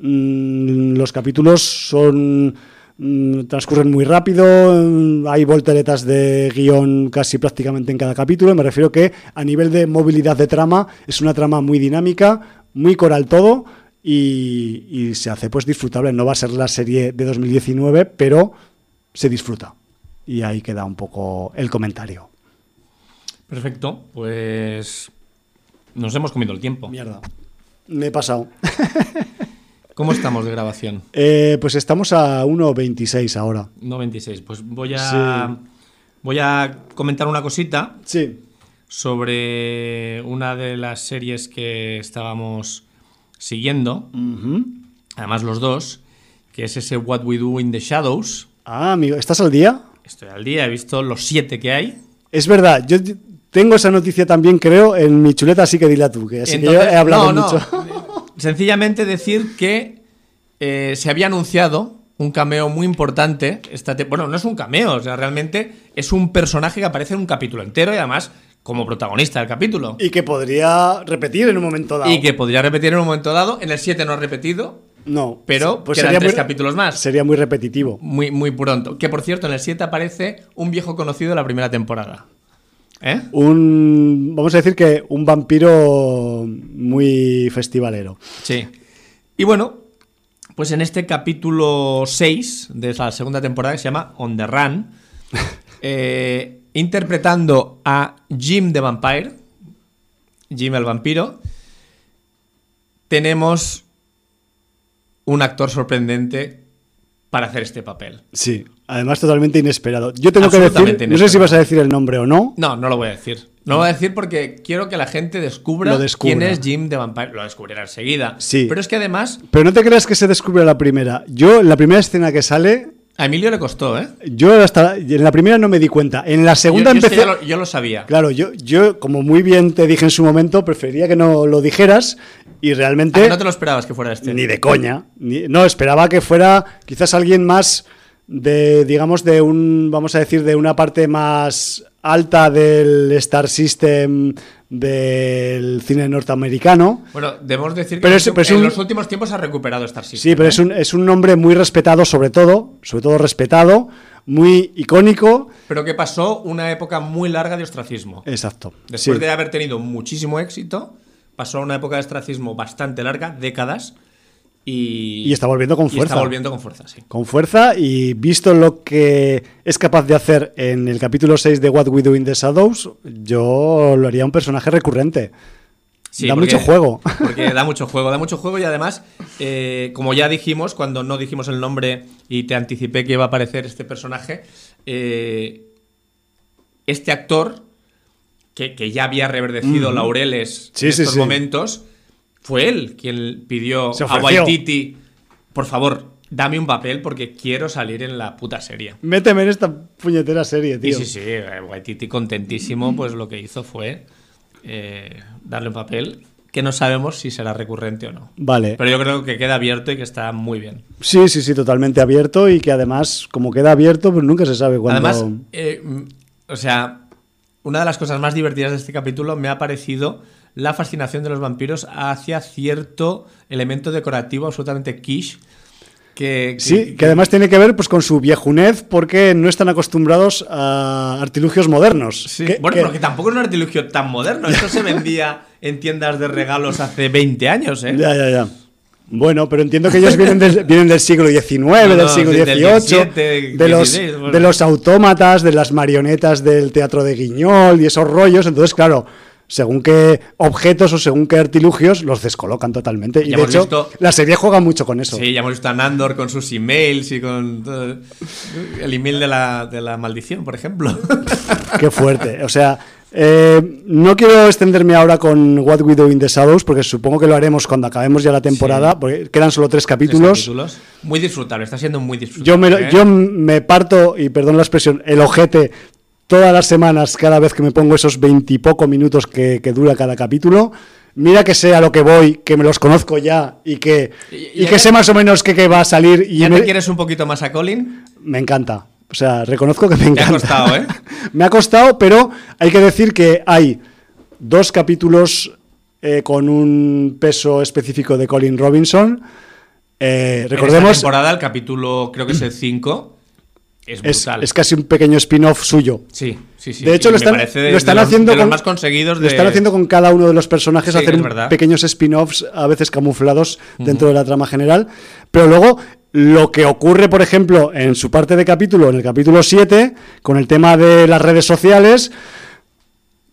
mm, los capítulos son mm, transcurren muy rápido, mm, hay volteretas de guion casi prácticamente en cada capítulo. Me refiero que a nivel de movilidad de trama es una trama muy dinámica, muy coral todo y, se hace pues disfrutable. No va a ser la serie de 2019, pero se disfruta. Y ahí queda un poco el comentario. Perfecto, pues nos hemos comido el tiempo. Mierda, me he pasado. <laughs> ¿Cómo estamos de grabación? Eh, pues estamos a 1.26 ahora. 1.26, pues voy a, voy a comentar una cosita. Sí. Sobre una de las series que estábamos siguiendo, además los dos, que es ese What We Do in the Shadows. Ah, amigo, ¿estás al día? Estoy al día, he visto los siete que hay. Es verdad, yo tengo esa noticia también, creo, en mi chuleta, así que dila tú, que así que yo he hablado mucho. <laughs> Sencillamente decir que eh, se había anunciado un cameo muy importante. Esta bueno, no es un cameo, o sea, realmente es un personaje que aparece en un capítulo entero y además como protagonista del capítulo. Y que podría repetir en un momento dado. Y que podría repetir en un momento dado. En el 7 no ha repetido. No, pero pues sería tres capítulos más. Sería muy repetitivo. Muy, muy pronto. Que por cierto, en el 7 aparece un viejo conocido de la primera temporada. ¿Eh? Un. Vamos a decir que un vampiro muy festivalero. Sí. Y bueno, pues en este capítulo 6 de la segunda temporada que se llama On the Run, <laughs> eh, interpretando a Jim the Vampire, Jim el vampiro, tenemos un actor sorprendente para hacer este papel. Sí, además totalmente inesperado. Yo tengo que decir, no sé si vas a decir el nombre o no. No, no lo voy a decir. No lo voy a decir porque quiero que la gente descubra, quién es Jim de Vampire. Lo descubrirá enseguida. Sí. Pero es que además... Pero no te creas que se descubre la primera. Yo, la primera escena que sale, a Emilio le costó, ¿eh? Yo hasta en la primera no me di cuenta. En la segunda yo, empecé. yo, lo, sabía. Claro, yo, yo, como muy bien te dije en su momento, prefería que no lo dijeras. Y realmente. Ah, no te lo esperabas que fuera este. Ni de coña. no, esperaba que fuera quizás alguien más de, digamos, de un. Vamos a decir, de una parte más alta del Star System del cine norteamericano. Bueno, debemos decir que en, los últimos tiempos ha recuperado Star System. Sí, pero es, ¿eh? un, es un nombre muy respetado, sobre todo, sobre todo respetado, muy icónico. Pero que pasó una época muy larga de ostracismo. Exacto. Después de haber tenido muchísimo éxito, pasó una época de ostracismo bastante larga, décadas, y, está volviendo con fuerza. está volviendo con fuerza, sí. Con fuerza y visto lo que es capaz de hacer en el capítulo 6 de What We Do in the Shadows, yo lo haría un personaje recurrente. da mucho juego. <laughs> Porque da <laughs> mucho juego, da mucho juego y además, eh, como ya dijimos, cuando no dijimos el nombre y te anticipé que iba a aparecer este personaje, eh, este actor, que, ya había reverdecido laureles en estos momentos, fue él quien pidió a Waititi, por favor, dame un papel porque quiero salir en la puta serie. Méteme en esta puñetera serie, tío. sí, sí, sí. Waititi contentísimo, pues lo que hizo fue eh, darle un papel que no sabemos si será recurrente o no. Vale. Pero yo creo que queda abierto y que está muy bien. Sí, sí, sí, totalmente abierto y que además, como queda abierto, pues nunca se sabe cuándo. Además, eh, o sea, una de las cosas más divertidas de este capítulo me ha parecido la fascinación de los vampiros hacia cierto elemento decorativo absolutamente quiche. Que, sí, que, además tiene que ver pues, con su viejunez porque no están acostumbrados a artilugios modernos. Sí. bueno, pero que tampoco es un artilugio tan moderno. Esto se vendía en tiendas de regalos hace 20 años. ¿eh? Ya, ya, ya. Bueno, pero entiendo que ellos vienen del, <laughs> vienen del siglo XIX, del siglo XVIII, de, los, de los autómatas, de las marionetas del teatro de Guiñol y esos rollos. Entonces, claro, según qué objetos o según qué artilugios los descolocan totalmente. y de hecho, la serie juega mucho con eso. Sí, ya hemos visto a Nandor con sus emails y con el email de la, de la maldición, por ejemplo. <laughs> qué fuerte. O sea, eh, no quiero extenderme ahora con What We Do in the Shadows, porque supongo que lo haremos cuando acabemos ya la temporada, porque quedan solo tres capítulos. Muy disfrutable, está siendo muy disfrutable. Yo me, ¿eh? yo me parto, y perdón la expresión, el ojete todas las semanas, cada vez que me pongo esos veintipoco minutos que, dura cada capítulo. Mira que sé a lo que voy, que me los conozco ya y que, y, que sé más o menos que, va a salir. Y ¿Ya me... quieres un poquito más a Colin? Me encanta. O sea, reconozco que me encanta. Me ha costado, ¿eh? <laughs> me ha costado, pero hay que decir que hay dos capítulos eh, con un peso específico de Colin Robinson. Eh, recordemos. En esta temporada, el capítulo, creo que es el 5 es, es, casi un pequeño spin-off suyo. Sí, sí, sí. De hecho, lo están, lo están haciendo con, más conseguidos Lo están haciendo con cada uno de los personajes, hacer pequeños spin-offs, a veces camuflados dentro de la trama general. Pero luego, lo que ocurre, por ejemplo, en su parte de capítulo, en el capítulo 7, con el tema de las redes sociales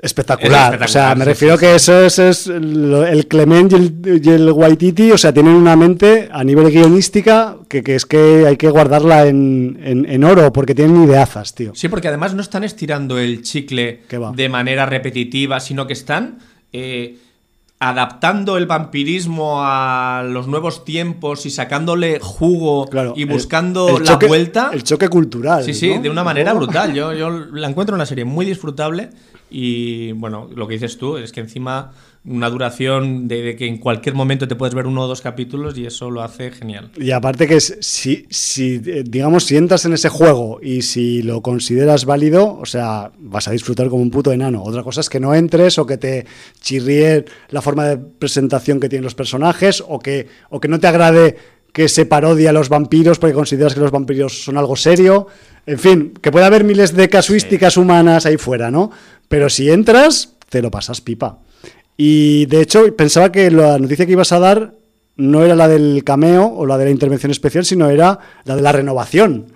Espectacular. O sea, me refiero que eso es, el, Clement y el, y el, Waititi, o sea, tienen una mente a nivel guionística que, es que hay que guardarla en, oro porque tienen ideazas, tío. Sí, porque además no están estirando el chicle de manera repetitiva, sino que están eh, adaptando el vampirismo a los nuevos tiempos y sacándole jugo y buscando la vuelta. El choque cultural. Sí, sí, de una manera brutal. Yo, yo <laughs> la encuentro una serie muy disfrutable y bueno, lo que dices tú es que encima una duración de, que en cualquier momento te puedes ver uno o dos capítulos y eso lo hace genial. Y aparte que si, si, eh, digamos, si entras en ese juego y si lo consideras válido, o sea, vas a disfrutar como un puto enano. Otra cosa es que no entres o que te chirríe la forma de presentación que tienen los personajes o que, o que no te agrade que se parodia a los vampiros porque consideras que los vampiros son algo serio. En fin, que puede haber miles de casuísticas humanas ahí fuera, ¿no? Pero si entras, te lo pasas pipa. Y de hecho, pensaba que la noticia que ibas a dar no era la del cameo o la de la intervención especial, sino era la de la renovación.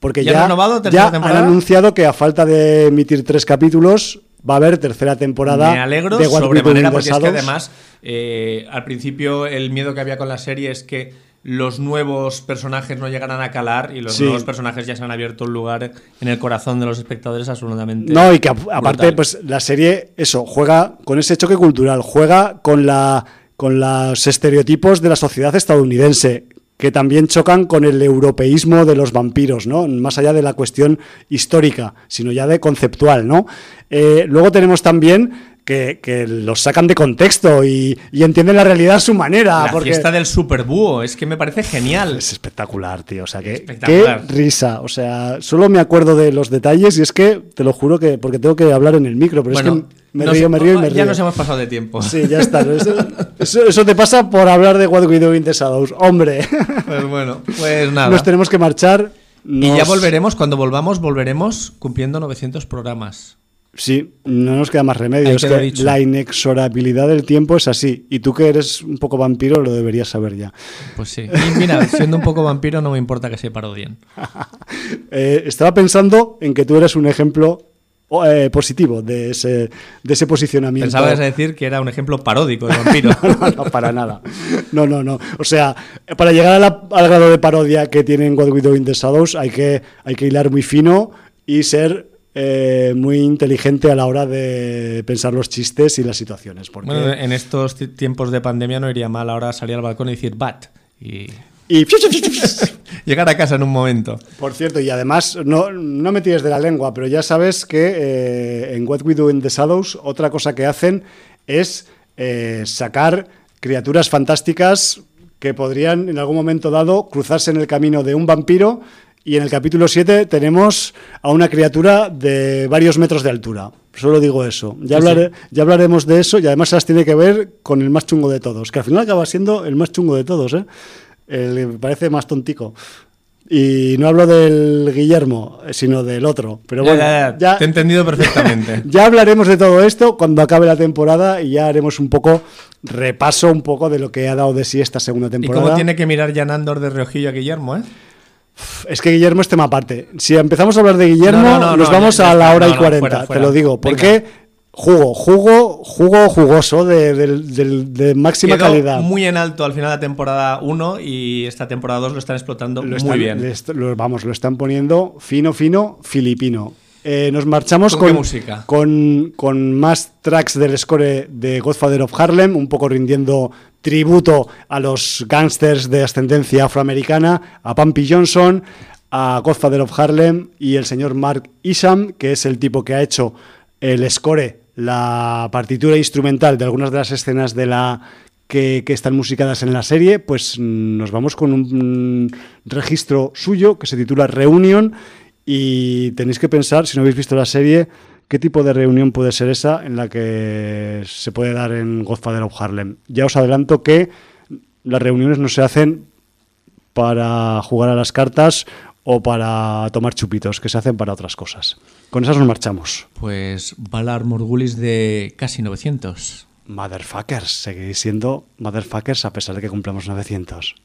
Porque ya, ya han anunciado que a falta de emitir tres capítulos va a haber tercera temporada. Me alegro de sobremanera porque es que además eh, al principio el miedo que había con la serie es que los nuevos personajes no llegarán a calar y los nuevos personajes ya se han abierto un lugar en el corazón de los espectadores absolutamente. No, y que aparte, pues la serie, eso, juega con ese choque cultural, juega con la con los estereotipos de la sociedad estadounidense, que también chocan con el europeísmo de los vampiros, ¿no? Más allá de la cuestión histórica, sino ya de conceptual, ¿no? Eh, luego tenemos también que, los sacan de contexto y, entienden la realidad a su manera. La porque... fiesta del super búho, es que me parece genial. Es espectacular, tío. O sea, que, qué risa. O sea, solo me acuerdo de los detalles y es que, te lo juro que, porque tengo que hablar en el micro, pero es que me río, me río y me río. Ya nos hemos pasado de tiempo. Sí, ya está. Eso, te pasa por hablar de What We Do in the Shadows. Hombre. Pues bueno, pues nada. Nos tenemos que marchar. Y ya volveremos, cuando volvamos, volveremos cumpliendo 900 programas. Sí, no nos queda más remedio. Es que la inexorabilidad del tiempo es así. Y tú que eres un poco vampiro lo deberías saber ya. Pues sí. Y mira, siendo un poco vampiro no me importa que se parodien. <laughs> eh, estaba pensando en que tú eres un ejemplo eh, positivo de ese, de ese posicionamiento. Pensabas decir que era un ejemplo paródico de vampiro. <laughs> no, no, para nada. No, no, no. O sea, para llegar al grado de parodia que tienen What We Do in the Shadows hay que, hay que hilar muy fino y ser eh, muy inteligente a la hora de pensar los chistes y las situaciones. Porque... en estos tiempos de pandemia no iría mal ahora salir al balcón y decir bat y... <laughs> llegar a casa en un momento. Por cierto, y además, no, no me tires de la lengua, pero ya sabes que eh, en What We Do in the Shadows, otra cosa que hacen es eh, sacar criaturas fantásticas que podrían en algún momento dado cruzarse en el camino de un vampiro y en el capítulo 7 tenemos a una criatura de varios metros de altura. Solo digo eso. Ya, ya hablaremos de eso y además se las tiene que ver con el más chungo de todos, que al final acaba siendo el más chungo de todos, ¿eh? El me parece más tontico. Y no hablo del Guillermo, sino del otro. Pero bueno, ya, te he entendido perfectamente. <laughs> ya hablaremos de todo esto cuando acabe la temporada y ya haremos un poco repaso un poco de lo que ha dado de sí esta segunda temporada. ¿Y cómo tiene que mirar Jan Andor de reojillo a Guillermo, eh? Es que Guillermo es tema aparte. Si empezamos a hablar de Guillermo, nos vamos a la hora y cuarenta, te lo digo. Porque jugo, jugo, jugo jugoso de, máxima calidad. Muy en alto al final de la temporada 1 y esta temporada 2 lo están explotando muy bien. vamos, lo están poniendo fino, fino, filipino. Eh, nos marchamos con, música? Con, con, más tracks del score de Godfather of Harlem, un poco rindiendo tributo a los gángsters de ascendencia afroamericana, a Pumpy Johnson, a Godfather of Harlem y el señor Mark Isham, que es el tipo que ha hecho el score, la partitura instrumental de algunas de las escenas de la que, que, están musicadas en la serie, pues nos vamos con un registro suyo que se titula Reunion y tenéis que pensar, si no habéis visto la serie, qué tipo de reunión puede ser esa en la que se puede dar en Godfather of Harlem. Ya os adelanto que las reuniones no se hacen para jugar a las cartas o para tomar chupitos, que se hacen para otras cosas. Con esas nos marchamos. Pues Valar Morgulis de casi 900. Motherfuckers, seguís siendo motherfuckers a pesar de que cumplamos 900.